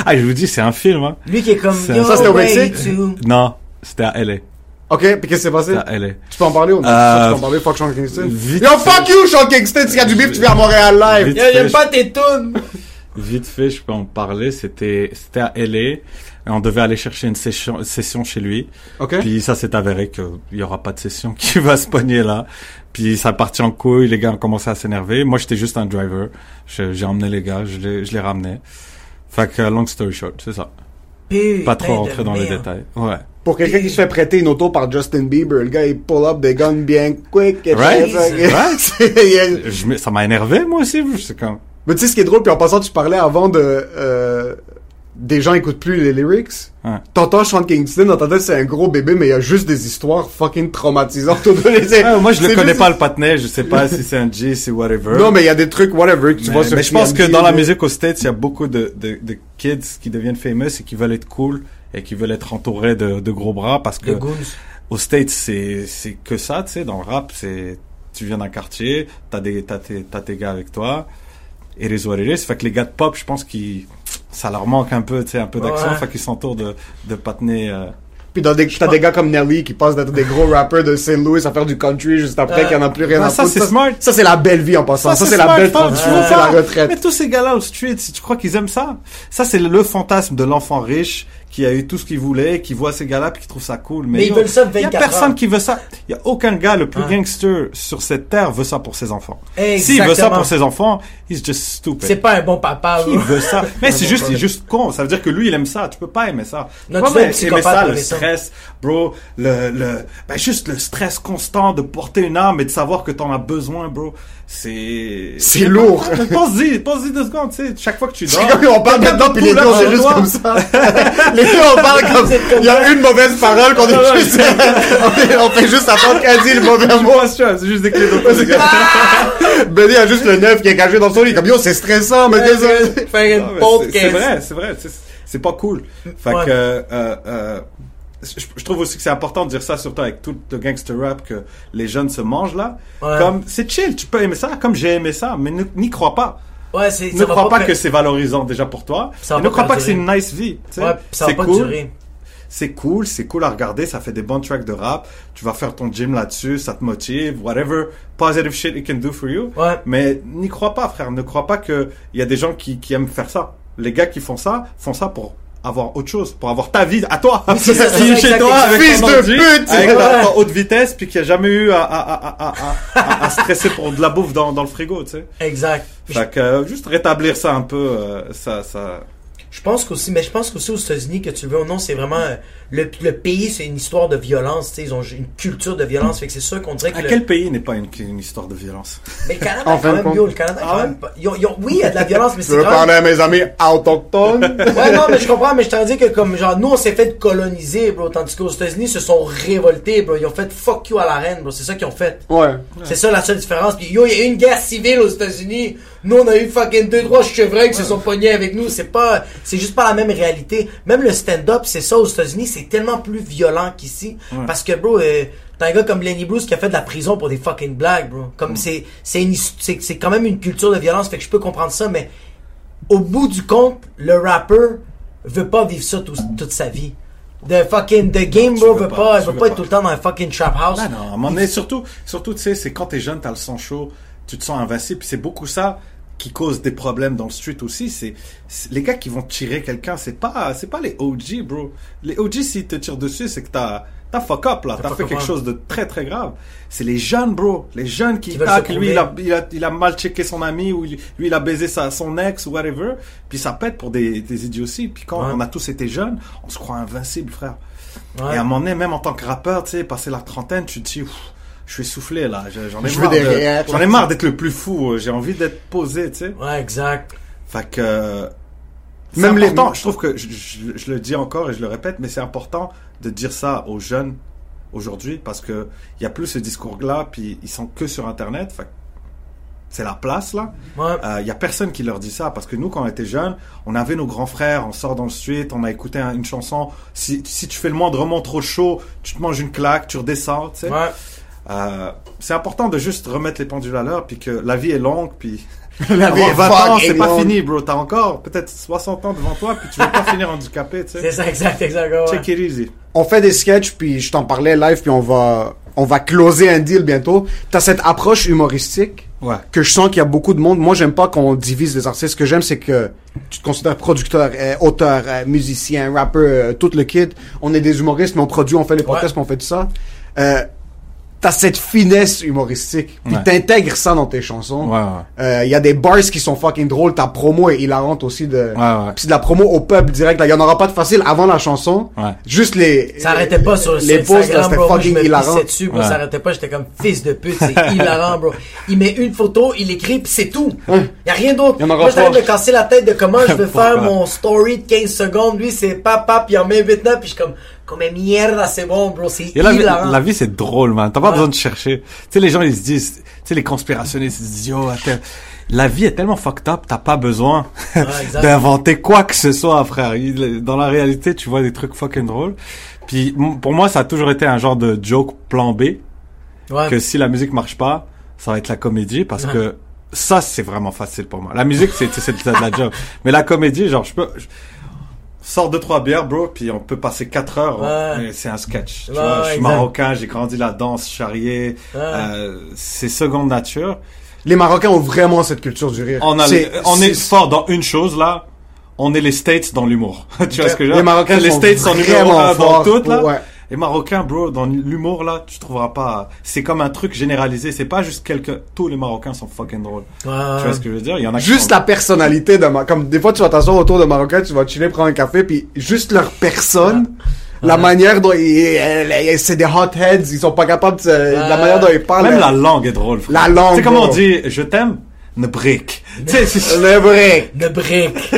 Ah, je vous dis, c'est un film, hein. Lui qui est comme, Ça, c'était au Mexique? to- Non, c'était à LA. ok, puis qu'est-ce qui s'est passé? C'était à LA. Tu peux en parler ou non? Euh, tu peux en parler, fuck Sean Kingston. vite Yo, fait. fuck you, Sean Kingston, s'il y a du bif, tu viens à Montréal live. Vite Yo, fait, j'aime je- pas tes tunes. Vite fait, je peux en parler. C'était, c'était à LA. Et on devait aller chercher une session, session chez lui. Ok. Puis ça s'est avéré qu'il y aura pas de session *laughs* qui va se pogner là. Puis ça a parti en couille, les gars ont commencé à s'énerver. Moi, j'étais juste un driver. J'ai emmené les gars, je les, je les ramenais. Fait que, long story short, c'est ça. Putain Pas trop rentrer dans les détails. Ouais. Pour quelqu'un qui se fait prêter une auto par Justin Bieber, le gars il pull up des guns bien quick. et Right? Right? *laughs* Je, ça m'a énervé, moi aussi. C'est comme, Mais tu sais ce qui est drôle, puis en passant tu parlais avant de euh, des gens écoutent plus les lyrics. Ouais. T'entends Sean Kingston, dans ta tête c'est un gros bébé, mais il y a juste des histoires fucking traumatisantes *laughs* autour de les Ah, moi, je le connais juste- pas le patinet. Je sais pas si c'est un G, c'est whatever. Non, mais il y a des trucs whatever que tu mais, vois sur mais je pense que dans la musique aux States, il y a beaucoup de, de, de kids qui deviennent famous et qui veulent être cool et qui veulent être entourés de, de gros bras parce que aux States, c'est, c'est que ça, tu sais, dans le rap, c'est, tu viens d'un quartier, t'as des, t'as tes, t'as tes gars avec toi, et les what it is. Fait que les gars de pop, je pense qu'ils, ça leur manque un peu, tu sais, un peu d'accent, Ouais. fait qu'ils s'entourent de, de patinets, euh, Puis dans des, t'as des gars comme Nelly qui passent d'être des gros rappers de St. Louis à faire du country juste après qu'il y en a plus rien à ça, foutre. c'est smart. Ça c'est la belle vie en passant. Ça, c'est la smart, belle transition, c'est la retraite. Mais tous ces gars-là au street, tu crois qu'ils aiment ça, ça c'est le fantasme de l'enfant riche qui a eu tout ce qu'il voulait, qui voit ces gars-là puis qui trouve ça cool. Mais, Mais ils yo, veulent ça Il y a 24 personne heures. qui veut ça. Il y a aucun gars le plus gangster sur cette terre veut ça pour ses enfants. S'il veut ça pour ses enfants, he's just stupid. C'est pas un bon papa. Qui veut ça? Mais *laughs* c'est juste, il est juste con. Ça veut dire que lui, il aime ça. Tu peux pas aimer ça. Non, tu peux aimer ça, le stress, bro. Le, le, ben juste le stress constant de porter une arme et de savoir que t'en as besoin, bro. C'est. C'est lourd. Pense-y, pense-y deux secondes, tu sais. Chaque fois que tu dors. C'est comme on parle maintenant te puis les up c'est juste comme ça. *laughs* *laughs* Les deux, on parle comme, il y a une mauvaise parole qu'on *laughs* est juste, on, fait juste attendre qu'elle dise le mauvais mot. C'est juste des clés. *laughs* Benny a juste le neuf qui est caché dans son lit. Comme, yo, c'est stressant, mais désolé. Faire une mais c'est- vrai, c'est vrai. c'est- pas cool. Fait que, euh, euh, je, je trouve aussi que c'est important de dire ça, surtout avec tout le gangster rap que les jeunes se mangent là. Ouais. Comme, c'est chill, tu peux aimer ça, comme j'ai aimé ça, mais n'y crois pas. Ouais, c'est, Ne ça va crois pas que c'est valorisant déjà pour toi. Ça ne crois pas que c'est une nice vie. tu sais. Ouais, pis ça va c'est pas cool. durer. C'est cool, c'est cool à regarder, ça fait des bons tracks de rap. Tu vas faire ton gym là-dessus, ça te motive, whatever positive shit it can do for you. Ouais. Mais n'y crois pas, frère. Ne crois pas que il y a des gens qui, qui aiment faire ça. Les gars qui font ça, font ça pour avoir autre chose, pour avoir ta vie à toi. c'est ça, *laughs* Qui est chez toi avec Fils de pute! avec ta, haute vitesse, puis qui a jamais eu à, à, à, à, à, à- à stresser pour de la bouffe dans, dans le frigo, tu sais. Exact. Fait que euh, juste rétablir ça un peu, euh, ça, ça. Je pense qu'aussi, mais je pense qu'aussi aux États-Unis, que tu le veux ou non, c'est vraiment euh, le, le pays, c'est une histoire de violence. tu sais, Ils ont une culture de violence. Fait que c'est sûr qu'on dirait que À le, quel pays n'est pas une, une histoire de violence? Mais le Canada, *laughs* En quand même, yo, le Canada, quand Ah ouais? même, oui, il y a de la violence, mais *laughs* Je c'est veux quand même parler à mes amis autochtones? *laughs* Ouais, non, mais je comprends, mais je t'en dis que comme, genre, nous, on s'est fait coloniser, bro, tandis qu'aux États-Unis, ils se sont révoltés, bro. Ils ont fait fuck you à la reine, bro. C'est ça qu'ils ont fait. Ouais. C'est ça la seule différence. Puis yo, il y a eu une guerre civile aux États-Unis. Nous, on a eu fucking deux, trois chevreuils qui se sont pognés avec nous. C'est pas, c'est juste pas la même réalité. Même le stand-up, c'est ça aux États-Unis, c'est tellement plus violent qu'ici. Parce que, bro, euh, t'as un gars comme Lenny Bruce qui a fait de la prison pour des fucking blagues, bro. Comme c'est, c'est c'est, c'est quand même une culture de violence, fait que je peux comprendre ça, mais au bout du compte, le rapper veut pas vivre ça tout- toute sa vie. The fucking, the game, bro, veut pas, veut pas être tout le temps dans un fucking trap house. Non, moment donné, surtout, surtout, tu sais, c'est quand t'es jeune, t'as le sang chaud, tu te sens invincible. Puis c'est beaucoup ça qui cause des problèmes dans le street aussi. C'est les gars qui vont tirer quelqu'un, c'est pas, c'est pas les OG, bro. Les OG, s'ils te tirent dessus, c'est que t'as, t'as fuck up là, t'as fait quelque chose de très très grave. C'est les jeunes, bro, les jeunes qui, Qui tac, lui, il a, il a, il a mal checké son ami ou lui, il a baisé sa, son ex ou whatever. Puis ça pète pour des, des idioties. Puis quand Ouais. on a tous été jeunes, on se croit invincible, frère. Ouais. Et à un moment donné, même en tant que rappeur, tu sais, passer la trentaine, tu te dis, Ouf, je suis essoufflé là, Je- j'en ai Je marre. de-. J'en ai marre d'être le plus fou. euh, J'ai envie d'être posé, tu sais. Ouais, exact. Fait que euh, Même les- important. Je trouve que je, je- je le dis encore et je le répète, mais c'est important de dire ça aux jeunes aujourd'hui parce que il y a plus ce discours-là, puis ils sont que sur Internet. Fait que c'est la place là. Ouais. Il y a personne qui leur dit ça parce que nous, quand on était jeunes, on avait nos grands frères, on sort dans le street, on a écouté un- une chanson. Si, si tu fais le moindrement trop chaud, tu te manges une claque, tu redescends. Tu sais. Ouais. Euh, c'est important de juste remettre les pendules à l'heure, puis que la vie est longue, puis *laughs* La vie est 20 ans, c'est pas fini, bro. T'as encore peut-être 60 ans devant toi, puis tu vas pas *laughs* finir handicapé, tu C'est sais. ça, exact, exact. ouais. Check it easy. on fait des sketchs puis je t'en parlais live puis on va on va closer un deal bientôt. T'as cette approche humoristique Ouais. que je sens qu'il y a beaucoup de monde. Moi, j'aime pas qu'on divise les artistes. Ce que j'aime, c'est que tu te considères producteur, euh, auteur, euh, musicien, rappeur, euh, tout le kit. On est des humoristes, mais on produit, on fait les podcasts, on fait tout ça. Euh, T'as cette finesse humoristique, puis Ouais. t'intègres ça dans tes chansons. Ouais, ouais. Euh, Il y a des bars qui sont fucking drôles. Ta promo est hilarante aussi de. Ouais, ouais. Puis c'est de la promo au peuple direct. Là, il y en aura pas de facile avant la chanson. Ouais. Juste les. Ça arrêtait pas sur, les sur posts, c'était. Moi, je fucking me hilarant. dessus, bro. Ça arrêtait pas. J'étais comme fils de pute. C'est *laughs* hilarant, bro. Il met une photo, il écrit, puis c'est tout. Y a rien d'autre. Moi, j'arrive de me casser la tête de comment je vais *laughs* faire mon story de 15 secondes. Lui, c'est papa, puis il en met 8 ans, puis je suis comme, comme mierda, c'est bon, bro. C'est la, vie- hilarant. la vie, c'est drôle, man. T'as pas Ouais. besoin de chercher. Tu sais, les gens, ils se disent, tu sais, les conspirationnistes, ils se disent, yo, attends, la vie est tellement fucked up, t'as pas besoin *laughs* d'inventer quoi que ce soit, frère. Dans la réalité, tu vois des trucs fucking drôles. Puis, pour moi, ça a toujours été un genre de joke plan B, Ouais. que si la musique marche pas, ça va être la comédie, parce que ça, c'est vraiment facile pour moi. La musique, c'est, c'est, c'est de la job. *laughs* Mais la comédie, genre, je peux, je- sors deux, trois bières, bro, puis on peut passer quatre heures, Ouais. c'est un sketch. Tu Ouais, vois, je suis exact. marocain, j'ai grandi la danse, charrier, Ouais. euh, c'est seconde nature. Les Marocains ont vraiment cette culture du rire. On a, C'est- on est fort dans une chose, là. On est les States dans l'humour. *laughs* tu vois ce que je veux dire? Les Marocains les sont States sont numéro vraiment un dans forts, tout, là. Ouais. Les Marocains, bro, dans l'humour, là, tu trouveras pas, c'est comme un truc généralisé. C'est pas juste quelques, tous les Marocains sont fucking drôles. Ouais. Tu vois ce que je veux dire? Il y en a Juste sont- la personnalité de Ma- comme des fois tu vas t'asseoir autour de Marocains, tu vas chiller prendre un café puis juste leur personne, la manière dont ils, c'est des hotheads, ils sont pas capables de, la manière dont ils parlent. Même la langue est drôle. La langue, C'est comment on dit, je t'aime? Ne *laughs* c'est- le vrai. Le break.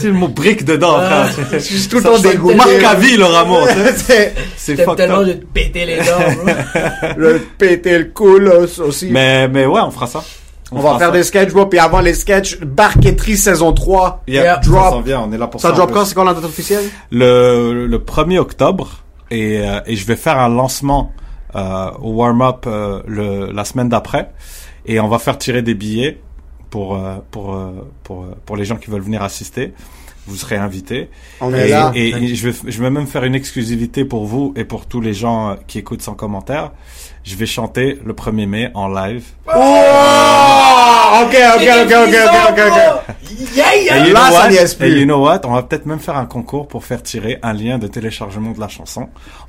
Tu le mot brique dedans, Ah, frère. Je suis tout le Ça temps dégoûté. Marcavi, le Rameau. C'est- C'est T'aimes fucked tellement de te péter les dents, bro. *laughs* Le péter le coulos aussi. Mais, mais ouais, on fera ça. on va faire ça. des sketchs, bro. Puis avant les sketchs, Barquetterie saison 3. Yeah, Yeah. Ça Drop. s'en vient, on est là pour ça. Ça drop quand? C'est quand la date officielle? le, le 1er octobre et, euh, et je vais faire un lancement euh, au warm-up euh, le, la semaine d'après et on va faire tirer des billets pour euh, pour euh, pour euh, pour les gens qui veulent venir assister. Vous serez invités. On est et, là. et, et je vais je vais même faire une exclusivité pour vous et pour tous les gens qui écoutent sans commentaire. Je vais chanter le 1er mai en live. Oh! Ok, ok, ok, ok, ok, ok. *laughs* Yeah, yeah. Et you Là, know ça what? niaise plus. Et you know what? On va peut-être même faire un concours pour faire tirer un lien de téléchargement de la chanson.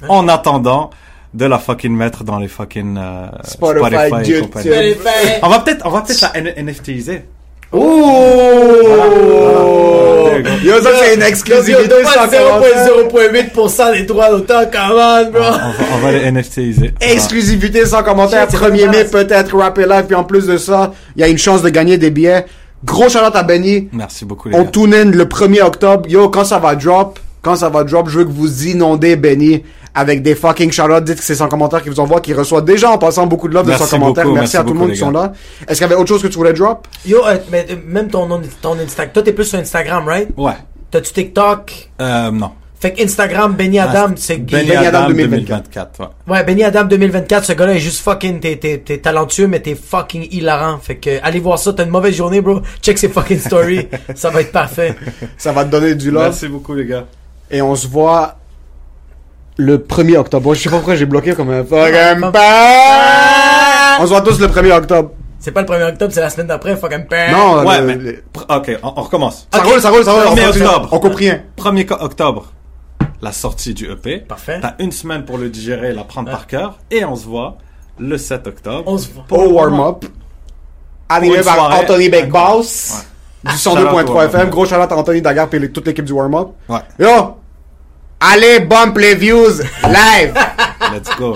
En attendant de la fucking mettre dans les fucking euh, Spotify, et YouTube. compagnie. Spotify. On va peut-être, on va peut-être la N- NFTiser. Oh! Yo, ça, c'est une exclusivité Yo, sans commentaire. 0.08% des droits d'auteur, come on, bro. On va, on va les NFTiser. *laughs* Exclusivité sans commentaire. Shit, c'est 1er mai, peut-être rapper live. Puis en plus de ça, il y a une chance de gagner des billets. Gros shout à Benny. Merci beaucoup les On gars. tune in le 1er octobre. Yo, quand ça va drop, quand ça va drop, je veux que vous inondez Benny avec des fucking shout Dites que c'est sans commentaire qui vous envoie, qui reçoit déjà en passant beaucoup de love de Merci sans commentaire. beaucoup, merci, merci à tout le monde qui sont là. Est-ce qu'il y avait autre chose que tu voulais drop? Yo, euh, mais euh, même ton, ton Instagram. Toi, t'es plus sur Instagram, right? Ouais. T'as-tu TikTok? Euh, non. Fait que Instagram, Benny Adam, c'est Benny, Benny Adam, Adam 2024. 2024. ouais. Ouais, Benny Adam 2024, ce gars-là est juste fucking, t'es, t'es, t'es talentueux, mais t'es fucking hilarant. Fait que, allez voir ça, t'as une mauvaise journée, bro. Check ses fucking stories. *laughs* ça va être parfait. Ça va te donner du love. Merci beaucoup les gars. Et on se voit le 1er octobre. Bon, je sais pas pourquoi j'ai bloqué comme un fucking Ah. pan. On se voit tous le 1er octobre. C'est pas le 1er octobre, c'est la semaine d'après, fucking Non, Ouais, le- mais le- ok, on, on recommence. ça roule, ça roule, ça roule. On 1er continue. octobre. On coupe rien. 1er co- octobre, la sortie du EP. Parfait. T'as une semaine pour le digérer, la prendre par cœur. Et on se voit le 7 octobre. On se voit. Au warm-up. Animé par Anthony Big. Boss. Du Shout out au 102.3 warm-up. FM. Gros shout à Anthony Daguerre et toute l'équipe du warm-up. Ouais. Yo! Allez, bump les views live! Let's go.